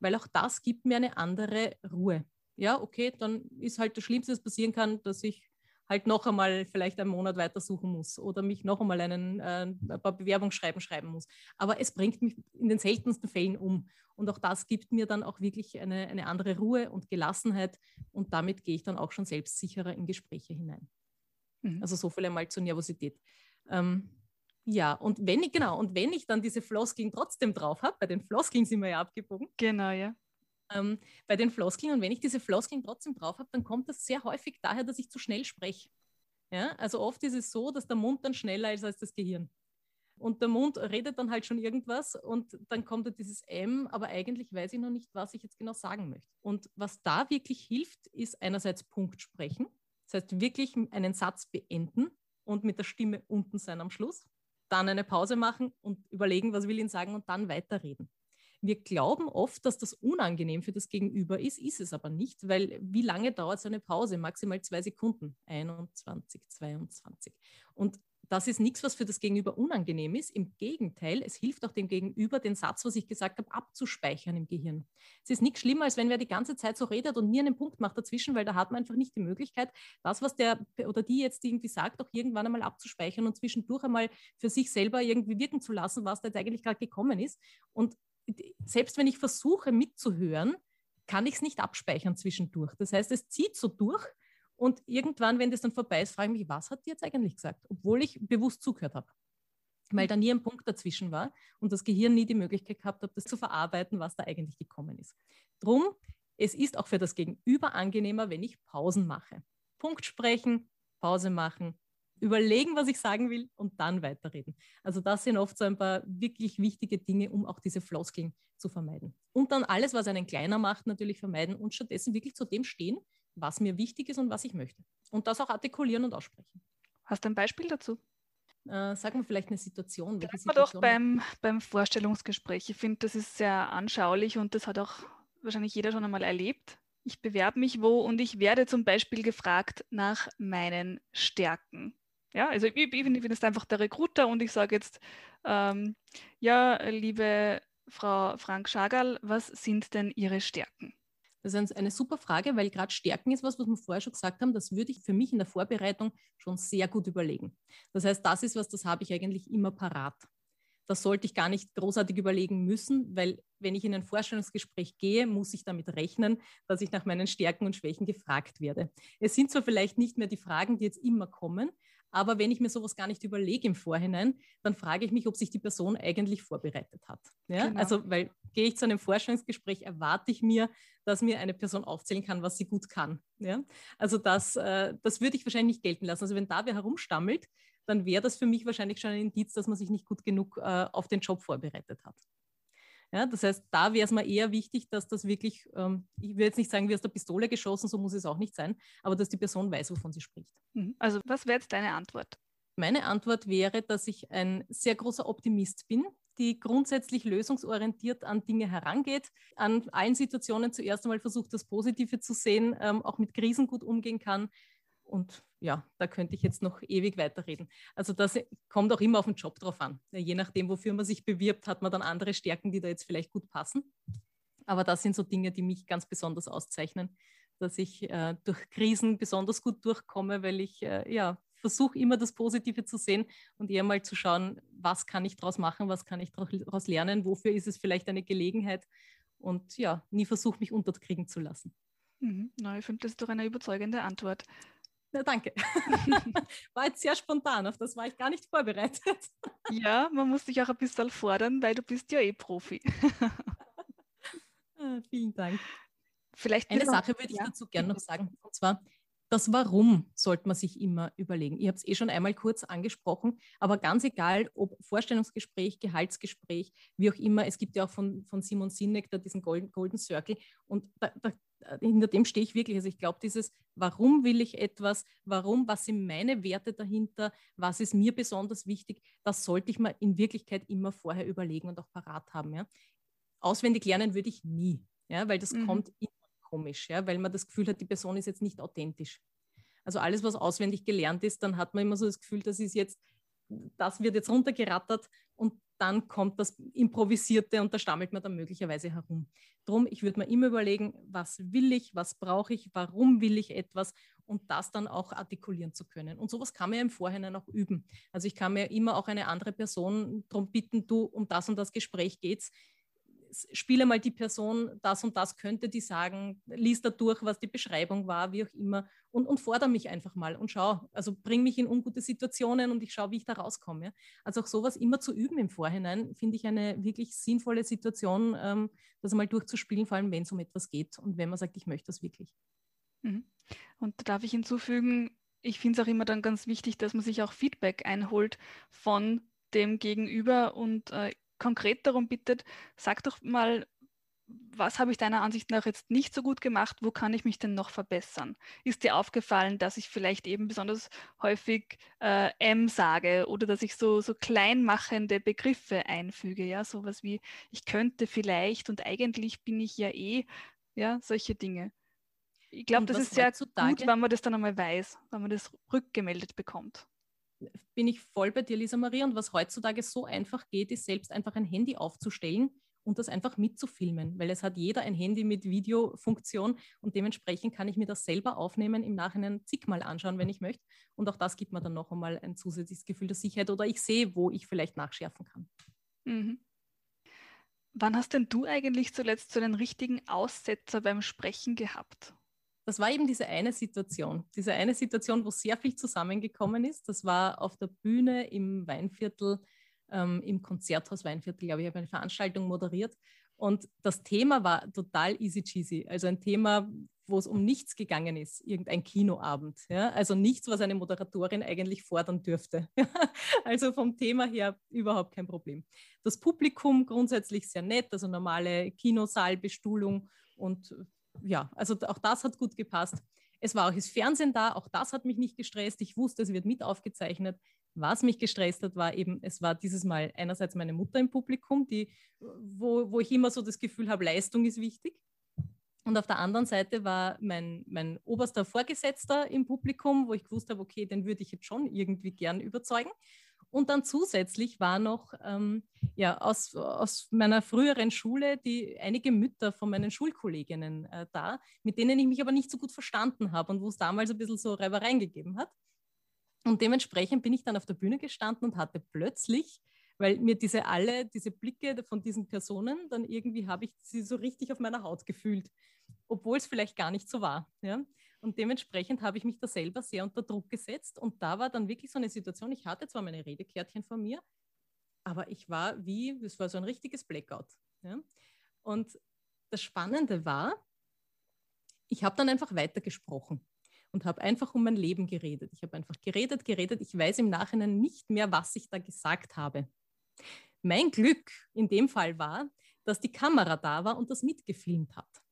Weil auch das gibt mir eine andere Ruhe. Ja, okay, dann ist halt das Schlimmste, was passieren kann, dass ich halt noch einmal vielleicht einen Monat weiter suchen muss oder mich noch einmal einen, äh, ein paar Bewerbungsschreiben schreiben muss. Aber es bringt mich in den seltensten Fällen um. Und auch das gibt mir dann auch wirklich eine, eine andere Ruhe und Gelassenheit. Und damit gehe ich dann auch schon selbstsicherer in Gespräche hinein. Mhm. Also so viel einmal zur Nervosität. Ähm, ja, und wenn ich, genau, und wenn ich dann diese Floskeln trotzdem drauf habe, bei den Floskeln sind wir ja abgebogen. Genau, ja ähm, bei den Floskeln. Und wenn ich diese Floskeln trotzdem drauf habe, dann kommt das sehr häufig daher, dass ich zu schnell spreche. Ja? Also oft ist es so, dass der Mund dann schneller ist als das Gehirn. Und der Mund redet dann halt schon irgendwas und dann kommt da dieses M, aber eigentlich weiß ich noch nicht, was ich jetzt genau sagen möchte. Und was da wirklich hilft, ist einerseits Punkt sprechen. Das heißt, wirklich einen Satz beenden und mit der Stimme unten sein am Schluss. Dann eine Pause machen und überlegen, was will ich sagen und dann weiterreden. Wir glauben oft, dass das unangenehm für das Gegenüber ist, ist es aber nicht, weil wie lange dauert so eine Pause? Maximal zwei Sekunden. 21, 22. Und das ist nichts, was für das Gegenüber unangenehm ist. Im Gegenteil, es hilft auch dem Gegenüber, den Satz, was ich gesagt habe, abzuspeichern im Gehirn. Es ist nichts schlimmer, als wenn wer die ganze Zeit so redet und nie einen Punkt macht dazwischen, weil da hat man einfach nicht die Möglichkeit, das, was der oder die jetzt irgendwie sagt, auch irgendwann einmal abzuspeichern und zwischendurch einmal für sich selber irgendwie wirken zu lassen, was da jetzt eigentlich gerade gekommen ist. Und selbst wenn ich versuche mitzuhören, kann ich es nicht abspeichern zwischendurch. Das heißt, es zieht so durch und irgendwann, wenn das dann vorbei ist, frage ich mich, was hat die jetzt eigentlich gesagt, obwohl ich bewusst zugehört habe. Weil da nie ein Punkt dazwischen war und das Gehirn nie die Möglichkeit gehabt hat, das zu verarbeiten, was da eigentlich gekommen ist. Drum, es ist auch für das Gegenüber angenehmer, wenn ich Pausen mache. Punkt sprechen, Pause machen, überlegen, was ich sagen will und dann weiterreden. Also das sind oft so ein paar wirklich wichtige Dinge, um auch diese Floskeln zu vermeiden. Und dann alles, was einen kleiner macht, natürlich vermeiden und stattdessen wirklich zu dem stehen, was mir wichtig ist und was ich möchte. Und das auch artikulieren und aussprechen. Hast du ein Beispiel dazu? Äh, sag mal vielleicht eine Situation. Welche Situation doch beim, beim Vorstellungsgespräch. Ich finde, das ist sehr anschaulich und das hat auch wahrscheinlich jeder schon einmal erlebt. Ich bewerbe mich wo und ich werde zum Beispiel gefragt nach meinen Stärken. Ja, also ich, bin jetzt einfach der Recruiter und ich sage jetzt, ähm, ja, liebe Frau Frank Schagal, was sind denn Ihre Stärken? Das ist eine super Frage, weil gerade Stärken ist was, was wir vorher schon gesagt haben, das würde ich für mich in der Vorbereitung schon sehr gut überlegen. Das heißt, das ist was, das habe ich eigentlich immer parat. Das sollte ich gar nicht großartig überlegen müssen, weil wenn ich in ein Vorstellungsgespräch gehe, muss ich damit rechnen, dass ich nach meinen Stärken und Schwächen gefragt werde. Es sind zwar vielleicht nicht mehr die Fragen, die jetzt immer kommen, aber wenn ich mir sowas gar nicht überlege im Vorhinein, dann frage ich mich, ob sich die Person eigentlich vorbereitet hat. Ja? Genau. Also, weil gehe ich zu einem Vorstellungsgespräch, erwarte ich mir, dass mir eine Person aufzählen kann, was sie gut kann. Ja? Also das, äh, das würde ich wahrscheinlich nicht gelten lassen. Also wenn da wer herumstammelt, dann wäre das für mich wahrscheinlich schon ein Indiz, dass man sich nicht gut genug äh, auf den Job vorbereitet hat. Ja, das heißt, da wäre es mir eher wichtig, dass das wirklich, ähm, ich will jetzt nicht sagen, wie aus der Pistole geschossen, so muss es auch nicht sein, aber dass die Person weiß, wovon sie spricht. Mhm. Also was wäre jetzt deine Antwort? Meine Antwort wäre, dass ich ein sehr großer Optimist bin, die grundsätzlich lösungsorientiert an Dinge herangeht, an allen Situationen zuerst einmal versucht, das Positive zu sehen, ähm, auch mit Krisen gut umgehen kann, und ja, da könnte ich jetzt noch ewig weiterreden. Also das kommt auch immer auf den Job drauf an. Je nachdem, wofür man sich bewirbt, hat man dann andere Stärken, die da jetzt vielleicht gut passen. Aber das sind so Dinge, die mich ganz besonders auszeichnen, dass ich äh, durch Krisen besonders gut durchkomme, weil ich äh, ja, versuche immer das Positive zu sehen und eher mal zu schauen, was kann ich daraus machen, was kann ich daraus lernen, wofür ist es vielleicht eine Gelegenheit und ja, nie versuche mich unterkriegen zu lassen. Mhm. Na, ich finde das doch eine überzeugende Antwort. Ja, danke. war jetzt sehr spontan, auf das war ich gar nicht vorbereitet. ja, man muss dich auch ein bisschen fordern, weil du bist ja eh Profi. ah, vielen Dank. Vielleicht Eine Sache würde ich ja. dazu gerne noch sagen, und zwar, das Warum sollte man sich immer überlegen. Ich habe es eh schon einmal kurz angesprochen, aber ganz egal, ob Vorstellungsgespräch, Gehaltsgespräch, wie auch immer, es gibt ja auch von, von Simon Sinek da diesen Golden, Golden Circle und da, da hinter dem stehe ich wirklich. Also ich glaube, dieses, warum will ich etwas, warum, was sind meine Werte dahinter, was ist mir besonders wichtig, das sollte ich mir in Wirklichkeit immer vorher überlegen und auch parat haben. Ja. Auswendig lernen würde ich nie, ja, weil das mhm. kommt immer komisch, ja, weil man das Gefühl hat, die Person ist jetzt nicht authentisch. Also alles, was auswendig gelernt ist, dann hat man immer so das Gefühl, das ist jetzt, das wird jetzt runtergerattert und dann kommt das Improvisierte und da stammelt man dann möglicherweise herum. Drum, ich würde mir immer überlegen, was will ich, was brauche ich, warum will ich etwas und das dann auch artikulieren zu können. Und sowas kann man ja im Vorhinein auch üben. Also ich kann mir immer auch eine andere Person darum bitten, du, um das und das Gespräch geht's spiele mal die Person, das und das könnte die sagen, lies da durch, was die Beschreibung war, wie auch immer, und, und fordere mich einfach mal und schau, also bring mich in ungute Situationen und ich schaue, wie ich da rauskomme. Also auch sowas immer zu üben im Vorhinein, finde ich eine wirklich sinnvolle Situation, ähm, das mal durchzuspielen, vor allem wenn es um etwas geht und wenn man sagt, ich möchte das wirklich. Mhm. Und da darf ich hinzufügen, ich finde es auch immer dann ganz wichtig, dass man sich auch Feedback einholt von dem Gegenüber und äh, konkret darum bittet, sag doch mal, was habe ich deiner Ansicht nach jetzt nicht so gut gemacht, wo kann ich mich denn noch verbessern? Ist dir aufgefallen, dass ich vielleicht eben besonders häufig äh, M sage oder dass ich so, so kleinmachende Begriffe einfüge, ja, sowas wie ich könnte vielleicht und eigentlich bin ich ja eh, ja, solche Dinge. Ich glaube, das ist sehr gut, wenn man das dann einmal weiß, wenn man das rückgemeldet bekommt bin ich voll bei dir, Lisa Maria. Und was heutzutage so einfach geht, ist selbst einfach ein Handy aufzustellen und das einfach mitzufilmen, weil es hat jeder ein Handy mit Videofunktion und dementsprechend kann ich mir das selber aufnehmen, im Nachhinein zigmal anschauen, wenn ich möchte. Und auch das gibt mir dann noch einmal ein zusätzliches Gefühl der Sicherheit oder ich sehe, wo ich vielleicht nachschärfen kann. Mhm. Wann hast denn du eigentlich zuletzt so einen richtigen Aussetzer beim Sprechen gehabt? Das war eben diese eine Situation, diese eine Situation, wo sehr viel zusammengekommen ist. Das war auf der Bühne im Weinviertel ähm, im Konzerthaus Weinviertel, glaube ich, habe eine Veranstaltung moderiert. Und das Thema war total easy cheesy. Also ein Thema, wo es um nichts gegangen ist, irgendein Kinoabend. Ja? Also nichts, was eine Moderatorin eigentlich fordern dürfte. also vom Thema her überhaupt kein Problem. Das Publikum grundsätzlich sehr nett, also normale Kinosaalbestuhlung und ja, also auch das hat gut gepasst. Es war auch das Fernsehen da, auch das hat mich nicht gestresst. Ich wusste, es wird mit aufgezeichnet. Was mich gestresst hat, war eben, es war dieses Mal einerseits meine Mutter im Publikum, die, wo, wo ich immer so das Gefühl habe, Leistung ist wichtig. Und auf der anderen Seite war mein, mein oberster Vorgesetzter im Publikum, wo ich gewusst habe, okay, den würde ich jetzt schon irgendwie gern überzeugen. Und dann zusätzlich war noch ähm, ja, aus, aus meiner früheren Schule die einige Mütter von meinen Schulkolleginnen äh, da, mit denen ich mich aber nicht so gut verstanden habe und wo es damals ein bisschen so Reibereien gegeben hat. Und dementsprechend bin ich dann auf der Bühne gestanden und hatte plötzlich, weil mir diese alle, diese Blicke von diesen Personen, dann irgendwie habe ich sie so richtig auf meiner Haut gefühlt, obwohl es vielleicht gar nicht so war. Ja? Und dementsprechend habe ich mich da selber sehr unter Druck gesetzt. Und da war dann wirklich so eine Situation, ich hatte zwar meine Redekärtchen von mir, aber ich war wie, es war so ein richtiges Blackout. Ja? Und das Spannende war, ich habe dann einfach weitergesprochen und habe einfach um mein Leben geredet. Ich habe einfach geredet, geredet. Ich weiß im Nachhinein nicht mehr, was ich da gesagt habe. Mein Glück in dem Fall war, dass die Kamera da war und das mitgefilmt hat.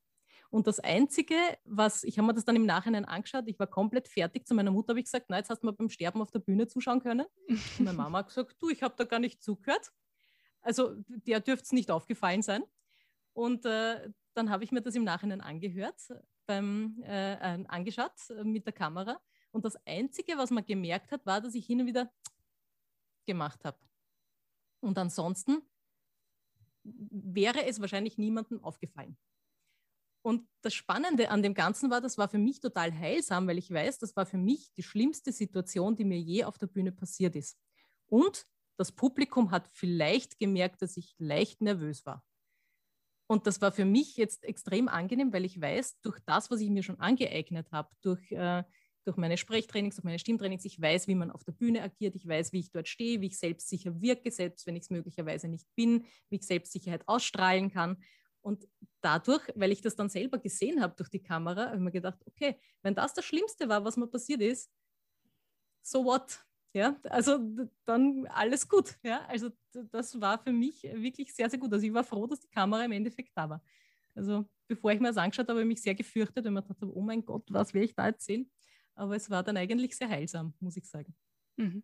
Und das Einzige, was, ich habe mir das dann im Nachhinein angeschaut, ich war komplett fertig. Zu meiner Mutter habe ich gesagt, na, jetzt hast du mal beim Sterben auf der Bühne zuschauen können. Und meine Mama hat gesagt, du, ich habe da gar nicht zugehört. Also der dürfte es nicht aufgefallen sein. Und äh, dann habe ich mir das im Nachhinein angehört beim, äh, äh, angeschaut mit der Kamera. Und das Einzige, was man gemerkt hat, war, dass ich hin und wieder gemacht habe. Und ansonsten wäre es wahrscheinlich niemandem aufgefallen. Und das Spannende an dem Ganzen war, das war für mich total heilsam, weil ich weiß, das war für mich die schlimmste Situation, die mir je auf der Bühne passiert ist. Und das Publikum hat vielleicht gemerkt, dass ich leicht nervös war. Und das war für mich jetzt extrem angenehm, weil ich weiß, durch das, was ich mir schon angeeignet habe, durch, äh, durch meine Sprechtrainings, durch meine Stimmtrainings, ich weiß, wie man auf der Bühne agiert, ich weiß, wie ich dort stehe, wie ich selbstsicher wirke, selbst wenn ich es möglicherweise nicht bin, wie ich Selbstsicherheit ausstrahlen kann. Und dadurch, weil ich das dann selber gesehen habe durch die Kamera, habe ich mir gedacht, okay, wenn das das Schlimmste war, was mir passiert ist, so what? Ja, also dann alles gut. Ja, also das war für mich wirklich sehr, sehr gut. Also ich war froh, dass die Kamera im Endeffekt da war. Also bevor ich mir das angeschaut habe, habe ich mich sehr gefürchtet, weil man dachte, oh mein Gott, was will ich da erzählen? Aber es war dann eigentlich sehr heilsam, muss ich sagen. Mhm.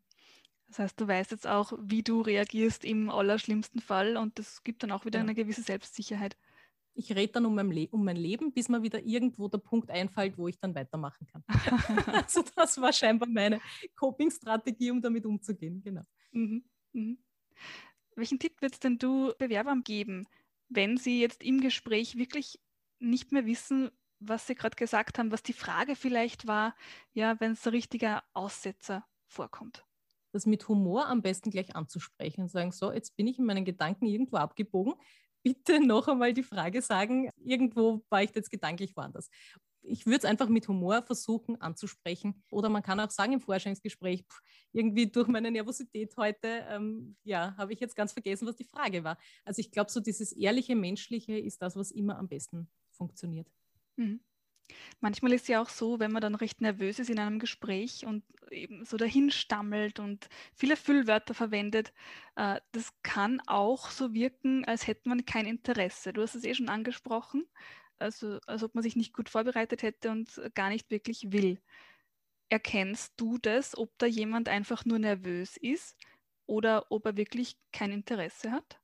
Das heißt, du weißt jetzt auch, wie du reagierst im allerschlimmsten Fall und das gibt dann auch wieder ja. eine gewisse Selbstsicherheit. Ich rede dann um mein, um mein, Leben, bis mir wieder irgendwo der Punkt einfällt, wo ich dann weitermachen kann. also das war scheinbar meine Coping-Strategie, um damit umzugehen. Genau. Mhm. Mhm. Welchen Tipp würdest denn du Bewerbern geben, wenn sie jetzt im Gespräch wirklich nicht mehr wissen, was sie gerade gesagt haben, was die Frage vielleicht war, ja, wenn es ein richtiger Aussetzer vorkommt? Das mit Humor am besten gleich anzusprechen und sagen, so, jetzt bin ich in meinen Gedanken irgendwo abgebogen, bitte noch einmal die Frage sagen, irgendwo war ich jetzt gedanklich woanders. Ich würde es einfach mit Humor versuchen anzusprechen. Oder man kann auch sagen im Vorstellungsgespräch, pff, irgendwie durch meine Nervosität heute, ähm, ja, habe ich jetzt ganz vergessen, was die Frage war. Also ich glaube, so dieses ehrliche, menschliche ist das, was immer am besten funktioniert. Mhm. Manchmal ist ja auch so, wenn man dann recht nervös ist in einem Gespräch und eben so dahinstammelt und viele Füllwörter verwendet, äh, das kann auch so wirken, als hätte man kein Interesse. Du hast es eh schon angesprochen, also als ob man sich nicht gut vorbereitet hätte und gar nicht wirklich will. Erkennst du das, ob da jemand einfach nur nervös ist oder ob er wirklich kein Interesse hat?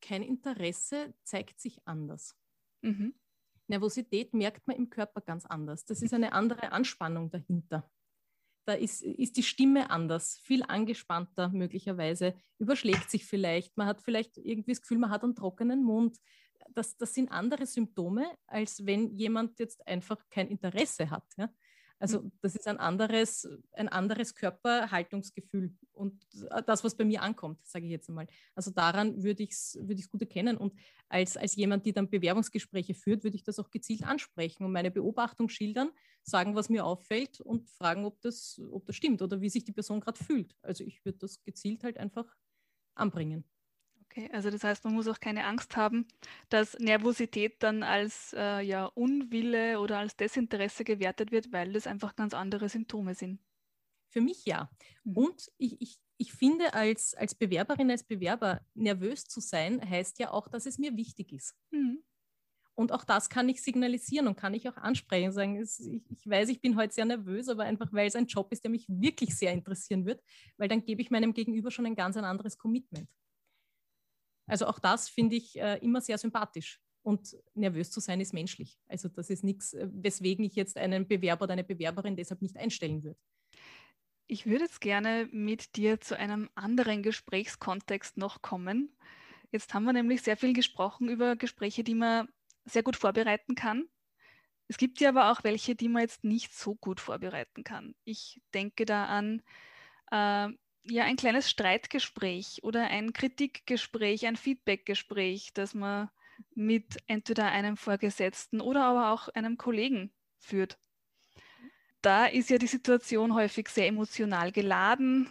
Kein Interesse zeigt sich anders. Mhm. Nervosität merkt man im Körper ganz anders. Das ist eine andere Anspannung dahinter. Da ist, ist die Stimme anders, viel angespannter möglicherweise, überschlägt sich vielleicht. Man hat vielleicht irgendwie das Gefühl, man hat einen trockenen Mund. Das, das sind andere Symptome, als wenn jemand jetzt einfach kein Interesse hat. Ja? Also mhm. das ist ein anderes, ein anderes Körperhaltungsgefühl und das, was bei mir ankommt, sage ich jetzt einmal. Also daran würde ich es würd gut erkennen. Und als, als jemand, die dann Bewerbungsgespräche führt, würde ich das auch gezielt ansprechen und meine Beobachtung schildern, sagen, was mir auffällt und fragen, ob das, ob das stimmt oder wie sich die Person gerade fühlt. Also ich würde das gezielt halt einfach anbringen. Okay, also das heißt, man muss auch keine Angst haben, dass Nervosität dann als äh, ja, Unwille oder als Desinteresse gewertet wird, weil das einfach ganz andere Symptome sind. Für mich ja. Mhm. Und ich, ich, ich finde, als, als Bewerberin, als Bewerber nervös zu sein, heißt ja auch, dass es mir wichtig ist. Mhm. Und auch das kann ich signalisieren und kann ich auch ansprechen. Sagen, es, ich, ich, weiß, ich bin heute sehr nervös, aber einfach, weil es ein Job ist, der mich wirklich sehr interessieren wird, weil dann gebe ich meinem Gegenüber schon ein ganz ein anderes Commitment. Also auch das finde ich äh, immer sehr sympathisch. Und nervös zu sein ist menschlich. Also das ist nichts, äh, weswegen ich jetzt einen Bewerber oder eine Bewerberin deshalb nicht einstellen würde. Ich würde jetzt gerne mit dir zu einem anderen Gesprächskontext noch kommen. Jetzt haben wir nämlich sehr viel gesprochen über Gespräche, die man sehr gut vorbereiten kann. Es gibt ja aber auch welche, die man jetzt nicht so gut vorbereiten kann. Ich denke da an äh, ja, ein kleines Streitgespräch oder ein Kritikgespräch, ein Feedbackgespräch, das man mit entweder einem Vorgesetzten oder aber auch einem Kollegen führt. Da ist ja die Situation häufig sehr emotional geladen.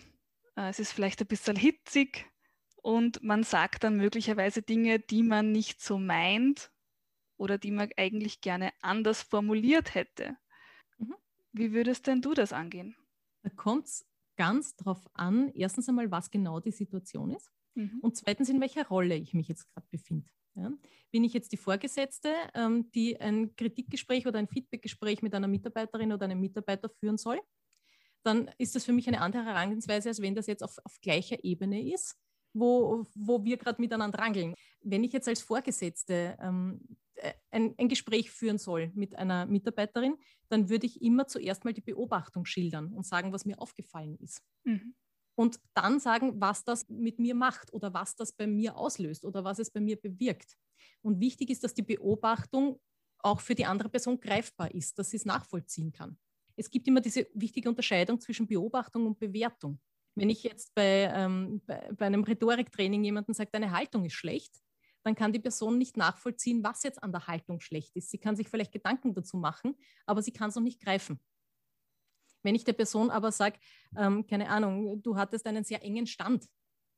Äh, es ist vielleicht ein bisschen hitzig und man sagt dann möglicherweise Dinge, die man nicht so meint oder die man eigentlich gerne anders formuliert hätte. Mhm. Wie würdest denn du das angehen? Da kommt es ganz darauf an, erstens einmal, was genau die Situation ist mhm. und zweitens, in welcher Rolle ich mich jetzt gerade befinde. Ja. Bin ich jetzt die Vorgesetzte, ähm, die ein Kritikgespräch oder ein Feedbackgespräch mit einer Mitarbeiterin oder einem Mitarbeiter führen soll, dann ist das für mich eine andere Herangehensweise, als wenn das jetzt auf, auf gleicher Ebene ist, wo, wo wir gerade miteinander rangeln. Wenn ich jetzt als Vorgesetzte ähm, äh, ein, ein, Gespräch führen soll mit einer Mitarbeiterin, dann würde ich immer zuerst mal die Beobachtung schildern und sagen, was mir aufgefallen ist. Mhm. Und dann sagen, was das mit mir macht oder was das bei mir auslöst oder was es bei mir bewirkt. Und wichtig ist, dass die Beobachtung auch für die andere Person greifbar ist, dass sie es nachvollziehen kann. Es gibt immer diese wichtige Unterscheidung zwischen Beobachtung und Bewertung. Wenn ich jetzt bei, ähm, bei, bei einem Rhetoriktraining jemanden sage, deine Haltung ist schlecht, dann kann die Person nicht nachvollziehen, was jetzt an der Haltung schlecht ist. Sie kann sich vielleicht Gedanken dazu machen, aber sie kann es noch nicht greifen. Wenn ich der Person aber sage, ähm, keine Ahnung, du hattest einen sehr engen Stand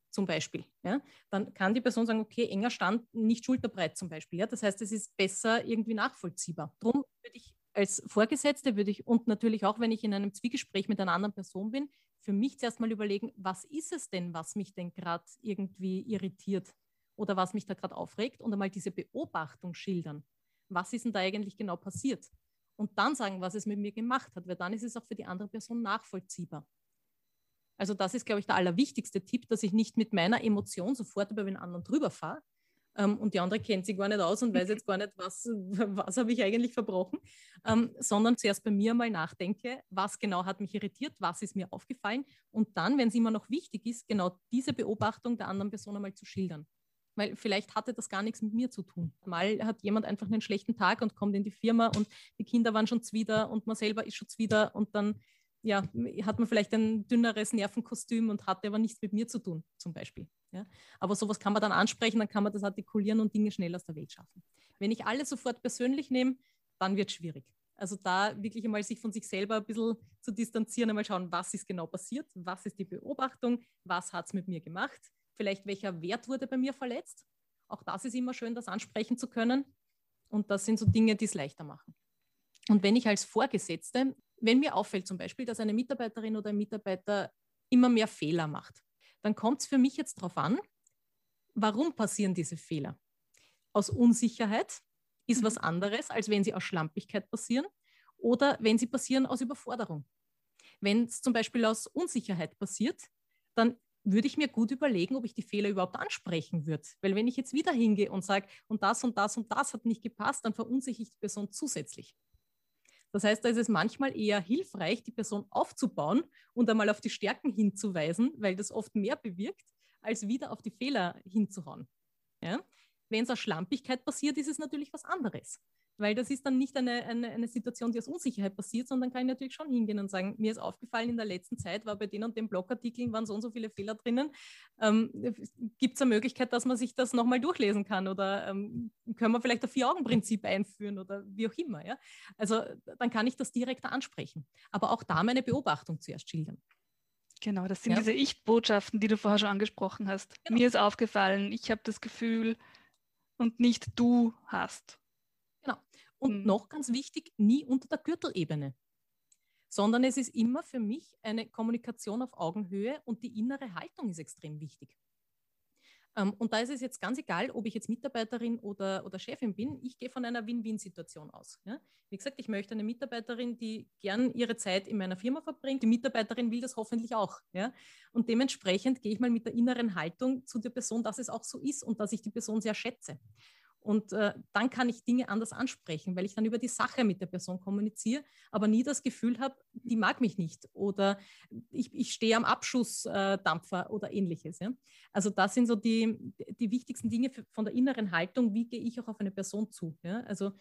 zum Beispiel, ja, dann kann die Person sagen, okay, enger Stand, nicht schulterbreit zum Beispiel. Ja, das heißt, es ist besser irgendwie nachvollziehbar. Darum würde ich als Vorgesetzte würde ich und natürlich auch, wenn ich in einem Zwiegespräch mit einer anderen Person bin, für mich zuerst mal überlegen, was ist es denn, was mich denn gerade irgendwie irritiert oder was mich da gerade aufregt und einmal diese Beobachtung schildern. Was ist denn da eigentlich genau passiert? Und dann sagen, was es mit mir gemacht hat, weil dann ist es auch für die andere Person nachvollziehbar. Also das ist, glaube ich, der allerwichtigste Tipp, dass ich nicht mit meiner Emotion sofort über den anderen drüber fahre ähm, und die andere kennt sich gar nicht aus und weiß jetzt gar nicht, was, was habe ich eigentlich verbrochen, ähm, sondern zuerst bei mir mal nachdenke, was genau hat mich irritiert, was ist mir aufgefallen und dann, wenn es immer noch wichtig ist, genau diese Beobachtung der anderen Person einmal zu schildern weil vielleicht hatte das gar nichts mit mir zu tun. Mal hat jemand einfach einen schlechten Tag und kommt in die Firma und die Kinder waren schon zwider und man selber ist schon zwider und dann ja, hat man vielleicht ein dünneres Nervenkostüm und hatte aber nichts mit mir zu tun, zum Beispiel. Ja? Aber sowas kann man dann ansprechen, dann kann man das artikulieren und Dinge schnell aus der Welt schaffen. Wenn ich alles sofort persönlich nehme, dann wird es schwierig. Also da wirklich einmal sich von sich selber ein bisschen zu distanzieren, einmal schauen, was ist genau passiert, was ist die Beobachtung, was hat es mit mir gemacht, vielleicht welcher Wert wurde bei mir verletzt. Auch das ist immer schön, das ansprechen zu können. Und das sind so Dinge, die es leichter machen. Und wenn ich als Vorgesetzte, wenn mir auffällt zum Beispiel, dass eine Mitarbeiterin oder ein Mitarbeiter immer mehr Fehler macht, dann kommt es für mich jetzt darauf an, warum passieren diese Fehler? Aus Unsicherheit ist was mhm. anderes, als wenn sie aus Schlampigkeit passieren oder wenn sie passieren aus Überforderung. Wenn es zum Beispiel aus Unsicherheit passiert, dann würde ich mir gut überlegen, ob ich die Fehler überhaupt ansprechen würde. Weil wenn ich jetzt wieder hingehe und sage, und das und das und das hat nicht gepasst, dann verunsichere ich die Person zusätzlich. Das heißt, da ist es manchmal eher hilfreich, die Person aufzubauen und einmal auf die Stärken hinzuweisen, weil das oft mehr bewirkt, als wieder auf die Fehler hinzuhauen. Ja? Wenn es aus Schlampigkeit passiert, ist es natürlich was anderes. Weil das ist dann nicht eine, eine, eine, Situation, die aus Unsicherheit passiert, sondern kann ich natürlich schon hingehen und sagen, mir ist aufgefallen, in der letzten Zeit war bei den und den Blogartikeln waren so und so viele Fehler drinnen. Ähm, Gibt es eine Möglichkeit, dass man sich das nochmal durchlesen kann? Oder ähm, können wir vielleicht ein Vier-Augen-Prinzip einführen oder wie auch immer? Ja? Also dann kann ich das direkt ansprechen. Aber auch da meine Beobachtung zuerst schildern. Genau, das sind ja. diese Ich-Botschaften, die du vorher schon angesprochen hast. Genau. Mir ist aufgefallen, ich habe das Gefühl und nicht du hast. Und mhm. noch ganz wichtig, nie unter der Gürtelebene, sondern es ist immer für mich eine Kommunikation auf Augenhöhe und die innere Haltung ist extrem wichtig. Ähm, und da ist es jetzt ganz egal, ob ich jetzt Mitarbeiterin oder, oder Chefin bin. Ich gehe von einer Win-Win-Situation aus. Ja? Wie gesagt, ich möchte eine Mitarbeiterin, die gern ihre Zeit in meiner Firma verbringt. Die Mitarbeiterin will das hoffentlich auch. Ja? Und dementsprechend gehe ich mal mit der inneren Haltung zu der Person, dass es auch so ist und dass ich die Person sehr schätze. Und äh, dann kann ich Dinge anders ansprechen, weil ich dann über die Sache mit der Person kommuniziere, aber nie das Gefühl habe, die mag mich nicht oder ich, ich stehe am Abschussdampfer äh, oder ähnliches. Ja? Also das sind so die, die wichtigsten Dinge für, von der inneren Haltung, wie gehe ich auch auf eine Person zu. Ja? Also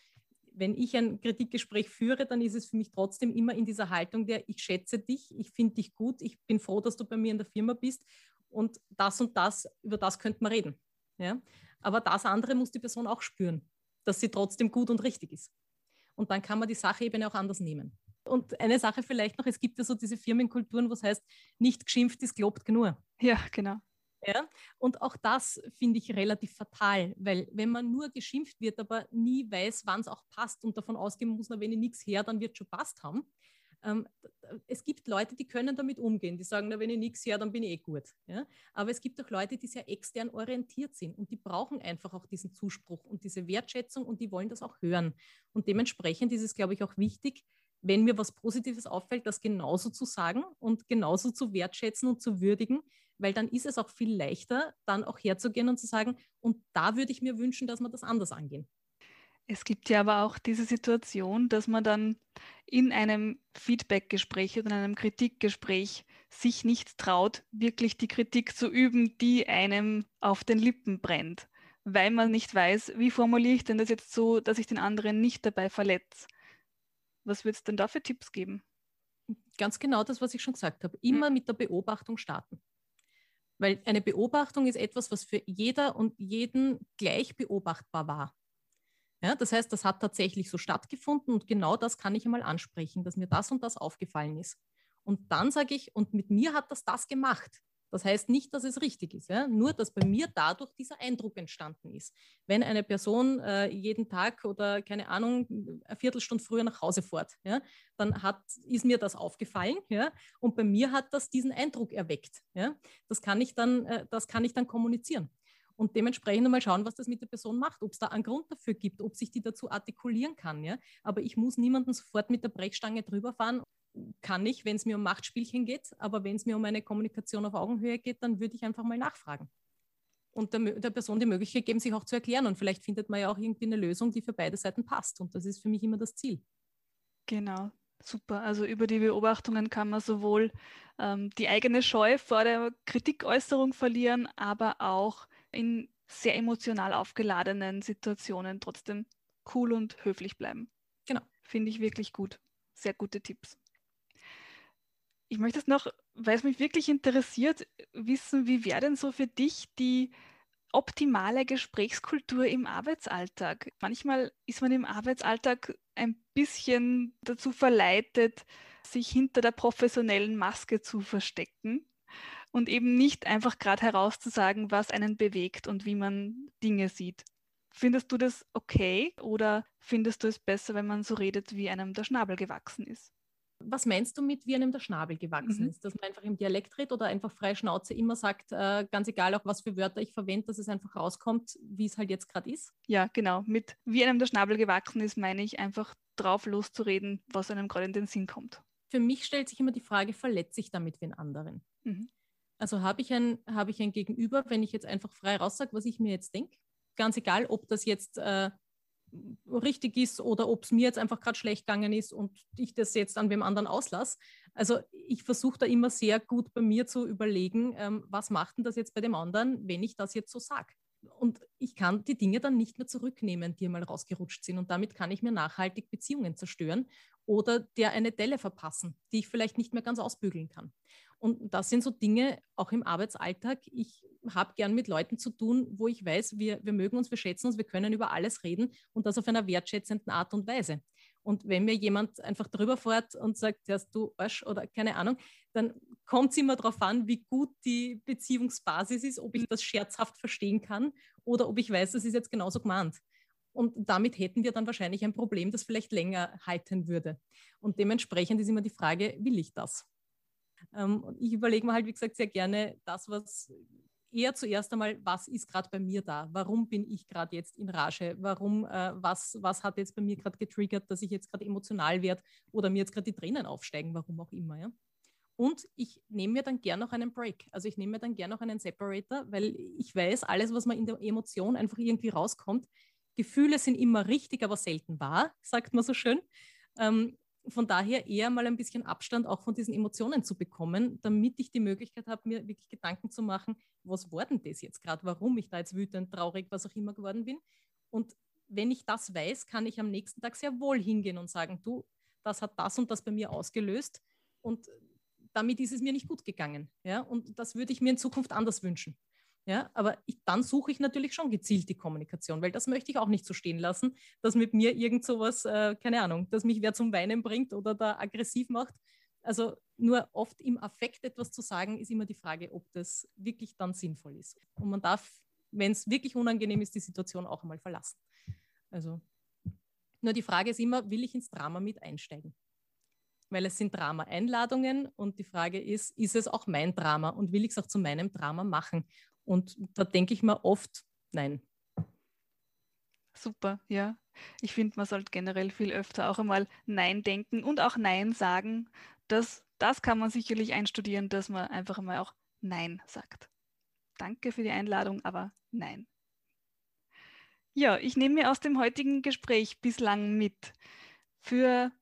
wenn ich ein Kritikgespräch führe, dann ist es für mich trotzdem immer in dieser Haltung der, ich schätze dich, ich finde dich gut, ich bin froh, dass du bei mir in der Firma bist und das und das, über das könnte man reden. Ja? Aber das andere muss die Person auch spüren, dass sie trotzdem gut und richtig ist. Und dann kann man die Sache eben auch anders nehmen. Und eine Sache vielleicht noch, es gibt ja so diese Firmenkulturen, wo es heißt, nicht geschimpft ist, gelobt genug. Ja, genau. Ja? Und auch das finde ich relativ fatal, weil wenn man nur geschimpft wird, aber nie weiß, wann es auch passt und davon ausgehen muss, na, wenn ich nichts her, dann wird es schon passt haben, ähm, es gibt Leute, die können damit umgehen, die sagen, na, wenn ich nichts her, dann bin ich eh gut. Ja? Aber es gibt auch Leute, die sehr extern orientiert sind und die brauchen einfach auch diesen Zuspruch und diese Wertschätzung und die wollen das auch hören. Und dementsprechend ist es, glaube ich, auch wichtig, wenn mir was Positives auffällt, das genauso zu sagen und genauso zu wertschätzen und zu würdigen, weil dann ist es auch viel leichter, dann auch herzugehen und zu sagen, und da würde ich mir wünschen, dass wir das anders angehen. Es gibt ja aber auch diese Situation, dass man dann in einem Feedbackgespräch oder in einem Kritikgespräch sich nicht traut, wirklich die Kritik zu üben, die einem auf den Lippen brennt, weil man nicht weiß, wie formuliere ich denn das jetzt so, dass ich den anderen nicht dabei verletze. Was wird es denn da für Tipps geben? Ganz genau das, was ich schon gesagt habe. Immer hm. mit der Beobachtung starten. Weil eine Beobachtung ist etwas, was für jeder und jeden gleich beobachtbar war. Ja, das heißt, das hat tatsächlich so stattgefunden und genau das kann ich einmal ansprechen, dass mir das und das aufgefallen ist. Und dann sage ich, und mit mir hat das das gemacht. Das heißt nicht, dass es richtig ist, ja? nur dass bei mir dadurch dieser Eindruck entstanden ist. Wenn eine Person äh, jeden Tag oder keine Ahnung, eine Viertelstunde früher nach Hause fährt, ja? dann hat, ist mir das aufgefallen ja? und bei mir hat das diesen Eindruck erweckt. Das, kann ich dann, äh, das kann ich dann kommunizieren und dementsprechend mal schauen, was das mit der Person macht, ob es da einen Grund dafür gibt, ob sich die dazu artikulieren kann. Ja? Aber ich muss niemanden sofort mit der Brechstange drüber fahren. Kann ich, wenn es mir um Machtspielchen geht, aber wenn es mir um eine Kommunikation auf Augenhöhe geht, dann würde ich einfach mal nachfragen. Und der, der Person die Möglichkeit geben, sich auch zu erklären. Und vielleicht findet man ja auch irgendwie eine Lösung, die für beide Seiten passt. Und das ist für mich immer das Ziel. Genau, super. Also über die Beobachtungen kann man sowohl ähm, die eigene Scheu vor der Kritikäußerung verlieren, aber auch in sehr emotional aufgeladenen Situationen trotzdem cool und höflich bleiben. Genau. Finde ich wirklich gut. Sehr gute Tipps. Ich möchte es noch, weil es mich wirklich interessiert, wissen, wie wäre denn so für dich die optimale Gesprächskultur im Arbeitsalltag? Manchmal ist man im Arbeitsalltag ein bisschen dazu verleitet, sich hinter der professionellen Maske zu verstecken und eben nicht einfach gerade herauszusagen, was einen bewegt und wie man Dinge sieht. Findest du das okay oder findest du es besser, wenn man so redet, wie einem der Schnabel gewachsen ist? Was meinst du mit, wie einem der Schnabel gewachsen mhm. ist? Dass man einfach im Dialekt redet oder einfach frei Schnauze immer sagt, äh, ganz egal auch was für Wörter ich verwende, dass es einfach rauskommt, wie es halt jetzt gerade ist? Ja, genau. Mit wie einem der Schnabel gewachsen ist, meine ich einfach drauf loszureden, was einem gerade in den Sinn kommt. Für mich stellt sich immer die Frage, verletze ich damit den anderen? Mhm. Also habe ich, ein, hab ich ein Gegenüber, wenn ich jetzt einfach frei raussage, was ich mir jetzt denke? Ganz egal, ob das jetzt äh, richtig ist oder ob es mir jetzt einfach gerade schlecht gegangen ist und ich das jetzt an wem anderen auslasse. Also ich versuche da immer sehr gut bei mir zu überlegen, ähm, was macht denn das jetzt bei dem anderen, wenn ich das jetzt so sage. Und ich kann die Dinge dann nicht mehr zurücknehmen, die einmal rausgerutscht sind. Und damit kann ich mir nachhaltig Beziehungen zerstören oder der eine Delle verpassen, die ich vielleicht nicht mehr ganz ausbügeln kann. Und das sind so Dinge auch im Arbeitsalltag. Ich habe gern mit Leuten zu tun, wo ich weiß, wir, wir mögen uns, wir schätzen uns, wir können über alles reden und das auf einer wertschätzenden Art und Weise. Und wenn mir jemand einfach drüber fährt und sagt, ja, du Arsch oder keine Ahnung, dann kommt es immer darauf an, wie gut die Beziehungsbasis ist, ob ich das scherzhaft verstehen kann oder ob ich weiß, das ist jetzt genauso gemeint. Und damit hätten wir dann wahrscheinlich ein Problem, das vielleicht länger halten würde. Und dementsprechend ist immer die Frage, will ich das? Ähm, und ich überlege mir halt, wie gesagt, sehr gerne das, was eher zuerst einmal, was ist gerade bei mir da? Warum bin ich gerade jetzt in Rage? Warum, äh, was, was hat jetzt bei mir gerade getriggert, dass ich jetzt gerade emotional werde oder mir jetzt gerade die Tränen aufsteigen, warum auch immer, ja? Und ich nehme mir dann gern noch einen Break. Also ich nehme mir dann gern noch einen Separator, weil ich weiß, alles, was man in der Emotion einfach irgendwie rauskommt, Gefühle sind immer richtig, aber selten wahr, sagt man so schön. Ähm, von daher eher mal ein bisschen Abstand auch von diesen Emotionen zu bekommen, damit ich die Möglichkeit habe, mir wirklich Gedanken zu machen, was war denn das jetzt gerade, warum ich da jetzt wütend, traurig, was auch immer geworden bin. Und wenn ich das weiß, kann ich am nächsten Tag sehr wohl hingehen und sagen, du, das hat das und das bei mir ausgelöst und damit ist es mir nicht gut gegangen. Ja? Und das würde ich mir in Zukunft anders wünschen. Ja, aber ich, dann suche ich natürlich schon gezielt die Kommunikation, weil das möchte ich auch nicht so stehen lassen, dass mit mir irgend sowas, äh, keine Ahnung, dass mich wer zum Weinen bringt oder da aggressiv macht. Also nur oft im Affekt etwas zu sagen, ist immer die Frage, ob das wirklich dann sinnvoll ist. Und man darf, wenn es wirklich unangenehm ist, die Situation auch einmal verlassen. Also nur die Frage ist immer, will ich ins Drama mit einsteigen? Weil es sind Drama-Einladungen und die Frage ist, ist es auch mein Drama und will ich es auch zu meinem Drama machen? Und da denke ich mir oft, nein. Super, ja. Ich finde, man sollte generell viel öfter auch einmal Nein denken und auch Nein sagen. Das, das kann man sicherlich einstudieren, dass man einfach mal auch Nein sagt. Danke für die Einladung, aber nein. Ja, ich nehme mir aus dem heutigen Gespräch bislang mit. Für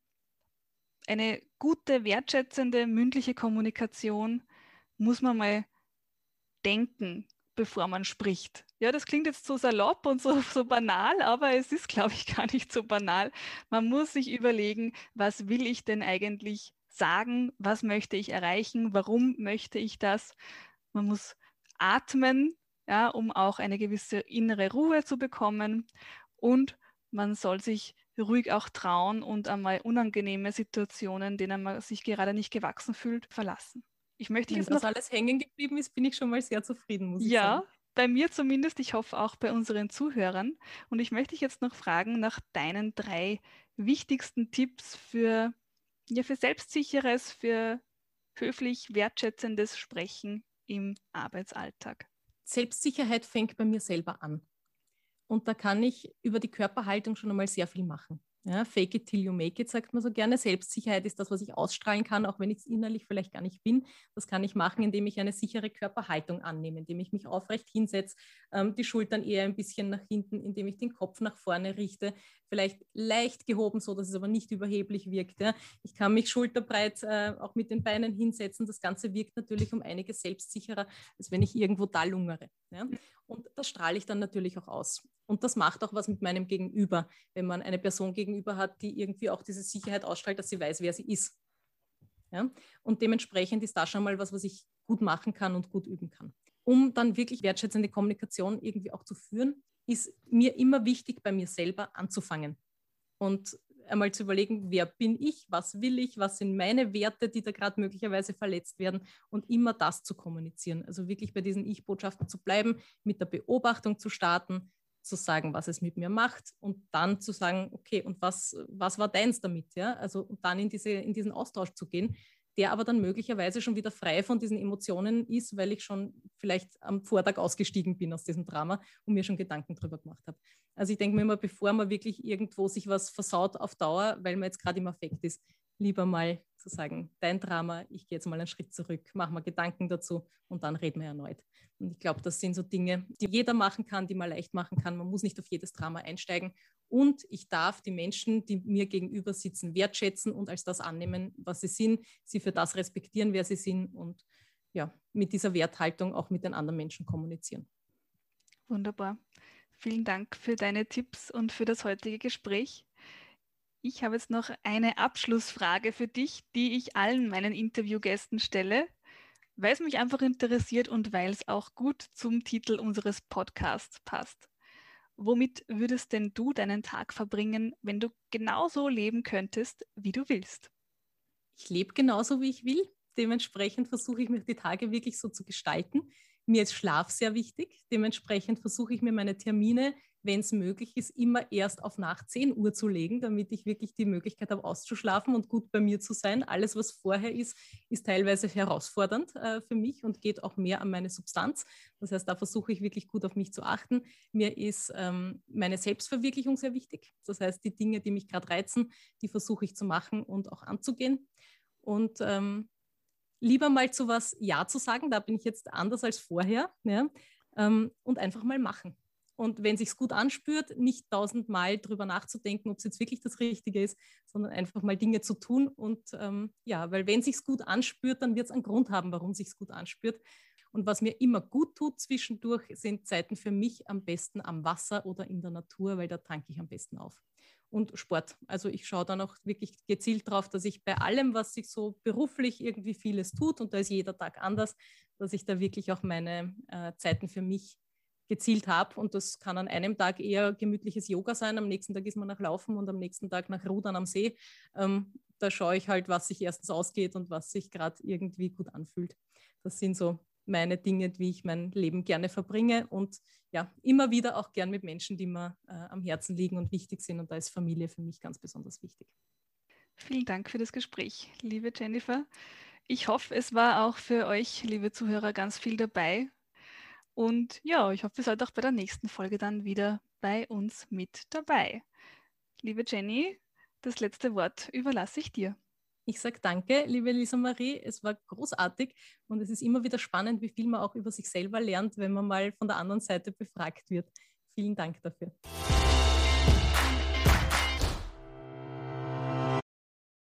eine gute, wertschätzende mündliche Kommunikation muss man mal denken, bevor man spricht. Ja, das klingt jetzt so salopp und so, so banal, aber es ist, glaube ich, gar nicht so banal. Man muss sich überlegen, was will ich denn eigentlich sagen, was möchte ich erreichen, warum möchte ich das. Man muss atmen, ja, um auch eine gewisse innere Ruhe zu bekommen und man soll sich ruhig auch trauen und einmal unangenehme Situationen, denen man sich gerade nicht gewachsen fühlt, verlassen. Ich möchte Wenn jetzt das noch, alles hängen geblieben ist, bin ich schon mal sehr zufrieden, muss ich ja, sagen. Ja, bei mir zumindest. Ich hoffe auch bei unseren Zuhörern. Und ich möchte dich jetzt noch fragen nach deinen drei wichtigsten Tipps für, ja, für selbstsicheres, für höflich wertschätzendes Sprechen im Arbeitsalltag. Selbstsicherheit fängt bei mir selber an. Und da kann ich über die Körperhaltung schon einmal sehr viel machen. Ja, fake it till you make it, sagt man so gerne. Selbstsicherheit ist das, was ich ausstrahlen kann, auch wenn ich es innerlich vielleicht gar nicht bin. Das kann ich machen, indem ich eine sichere Körperhaltung annehme, indem ich mich aufrecht hinsetze, ähm, die Schultern eher ein bisschen nach hinten, indem ich den Kopf nach vorne richte, vielleicht leicht gehoben, so dass es aber nicht überheblich wirkt. Ja. Ich kann mich schulterbreit äh, auch mit den Beinen hinsetzen. Das Ganze wirkt natürlich um einiges selbstsicherer, als wenn ich irgendwo da lungere. Ja. Und das strahle ich dann natürlich auch aus. Und das macht auch was mit meinem Gegenüber, wenn man eine Person gegenüber hat, die irgendwie auch diese Sicherheit ausstrahlt, dass sie weiß, wer sie ist. Ja? Und dementsprechend ist das schon mal was, was ich gut machen kann und gut üben kann. Um dann wirklich wertschätzende Kommunikation irgendwie auch zu führen, ist mir immer wichtig, bei mir selber anzufangen. Und einmal zu überlegen, wer bin ich, was will ich, was sind meine Werte, die da gerade möglicherweise verletzt werden und immer das zu kommunizieren. Also wirklich bei diesen Ich-Botschaften zu bleiben, mit der Beobachtung zu starten, zu sagen, was es mit mir macht und dann zu sagen, okay, und was, was war deins damit? Ja? Also und dann in, diese, in diesen Austausch zu gehen, der aber dann möglicherweise schon wieder frei von diesen Emotionen ist, weil ich schon vielleicht am Vortag ausgestiegen bin aus diesem Drama und mir schon Gedanken drüber gemacht habe. Also ich denke mir immer, bevor man wirklich irgendwo sich was versaut auf Dauer, weil man jetzt gerade im Affekt ist, lieber mal zu sagen, dein Drama, ich gehe jetzt mal einen Schritt zurück, mach mal Gedanken dazu und dann reden wir erneut. Und ich glaube, das sind so Dinge, die jeder machen kann, die man leicht machen kann. Man muss nicht auf jedes Drama einsteigen. Und ich darf die Menschen, die mir gegenüber sitzen, wertschätzen und als das annehmen, was sie sind, sie für das respektieren, wer sie sind und ja, mit dieser Werthaltung auch mit den anderen Menschen kommunizieren. Wunderbar. Vielen Dank für deine Tipps und für das heutige Gespräch. Ich habe jetzt noch eine Abschlussfrage für dich, die ich allen meinen Interviewgästen stelle, weil es mich einfach interessiert und weil es auch gut zum Titel unseres Podcasts passt. Womit würdest denn du deinen Tag verbringen, wenn du genauso leben könntest, wie du willst? Ich lebe genauso, wie ich will. Dementsprechend versuche ich mir die Tage wirklich so zu gestalten. Mir ist Schlaf sehr wichtig. Dementsprechend versuche ich mir meine Termine wenn es möglich ist, immer erst auf nach 10 Uhr zu legen, damit ich wirklich die Möglichkeit habe, auszuschlafen und gut bei mir zu sein. Alles, was vorher ist, ist teilweise herausfordernd äh, für mich und geht auch mehr an meine Substanz. Das heißt, da versuche ich wirklich gut auf mich zu achten. Mir ist ähm, meine Selbstverwirklichung sehr wichtig. Das heißt, die Dinge, die mich gerade reizen, die versuche ich zu machen und auch anzugehen. Und ähm, lieber mal zu was Ja zu sagen, da bin ich jetzt anders als vorher, ja, ähm, und einfach mal machen. Und wenn sich gut anspürt, nicht tausendmal drüber nachzudenken, ob es jetzt wirklich das Richtige ist, sondern einfach mal Dinge zu tun. Und ähm, ja, weil wenn sich gut anspürt, dann wird es einen Grund haben, warum sich gut anspürt. Und was mir immer gut tut zwischendurch, sind Zeiten für mich am besten am Wasser oder in der Natur, weil da tanke ich am besten auf. Und Sport. Also ich schaue dann auch wirklich gezielt darauf, dass ich bei allem, was sich so beruflich irgendwie vieles tut, und da ist jeder Tag anders, dass ich da wirklich auch meine äh, Zeiten für mich gezielt habe. Und das kann an einem Tag eher gemütliches Yoga sein, am nächsten Tag ist man nach Laufen und am nächsten Tag nach Rudern am See. Ähm, da schaue ich halt, was sich erstens ausgeht und was sich gerade irgendwie gut anfühlt. Das sind so meine Dinge, wie ich mein Leben gerne verbringe und ja, immer wieder auch gern mit Menschen, die mir äh, am Herzen liegen und wichtig sind. Und da ist Familie für mich ganz besonders wichtig. Vielen Dank für das Gespräch, liebe Jennifer. Ich hoffe, es war auch für euch, liebe Zuhörer, ganz viel dabei, und ja, ich hoffe, ihr seid auch bei der nächsten Folge dann wieder bei uns mit dabei. Liebe Jenny, das letzte Wort überlasse ich dir. Ich sage danke, liebe Lisa Marie. Es war großartig und es ist immer wieder spannend, wie viel man auch über sich selber lernt, wenn man mal von der anderen Seite befragt wird. Vielen Dank dafür.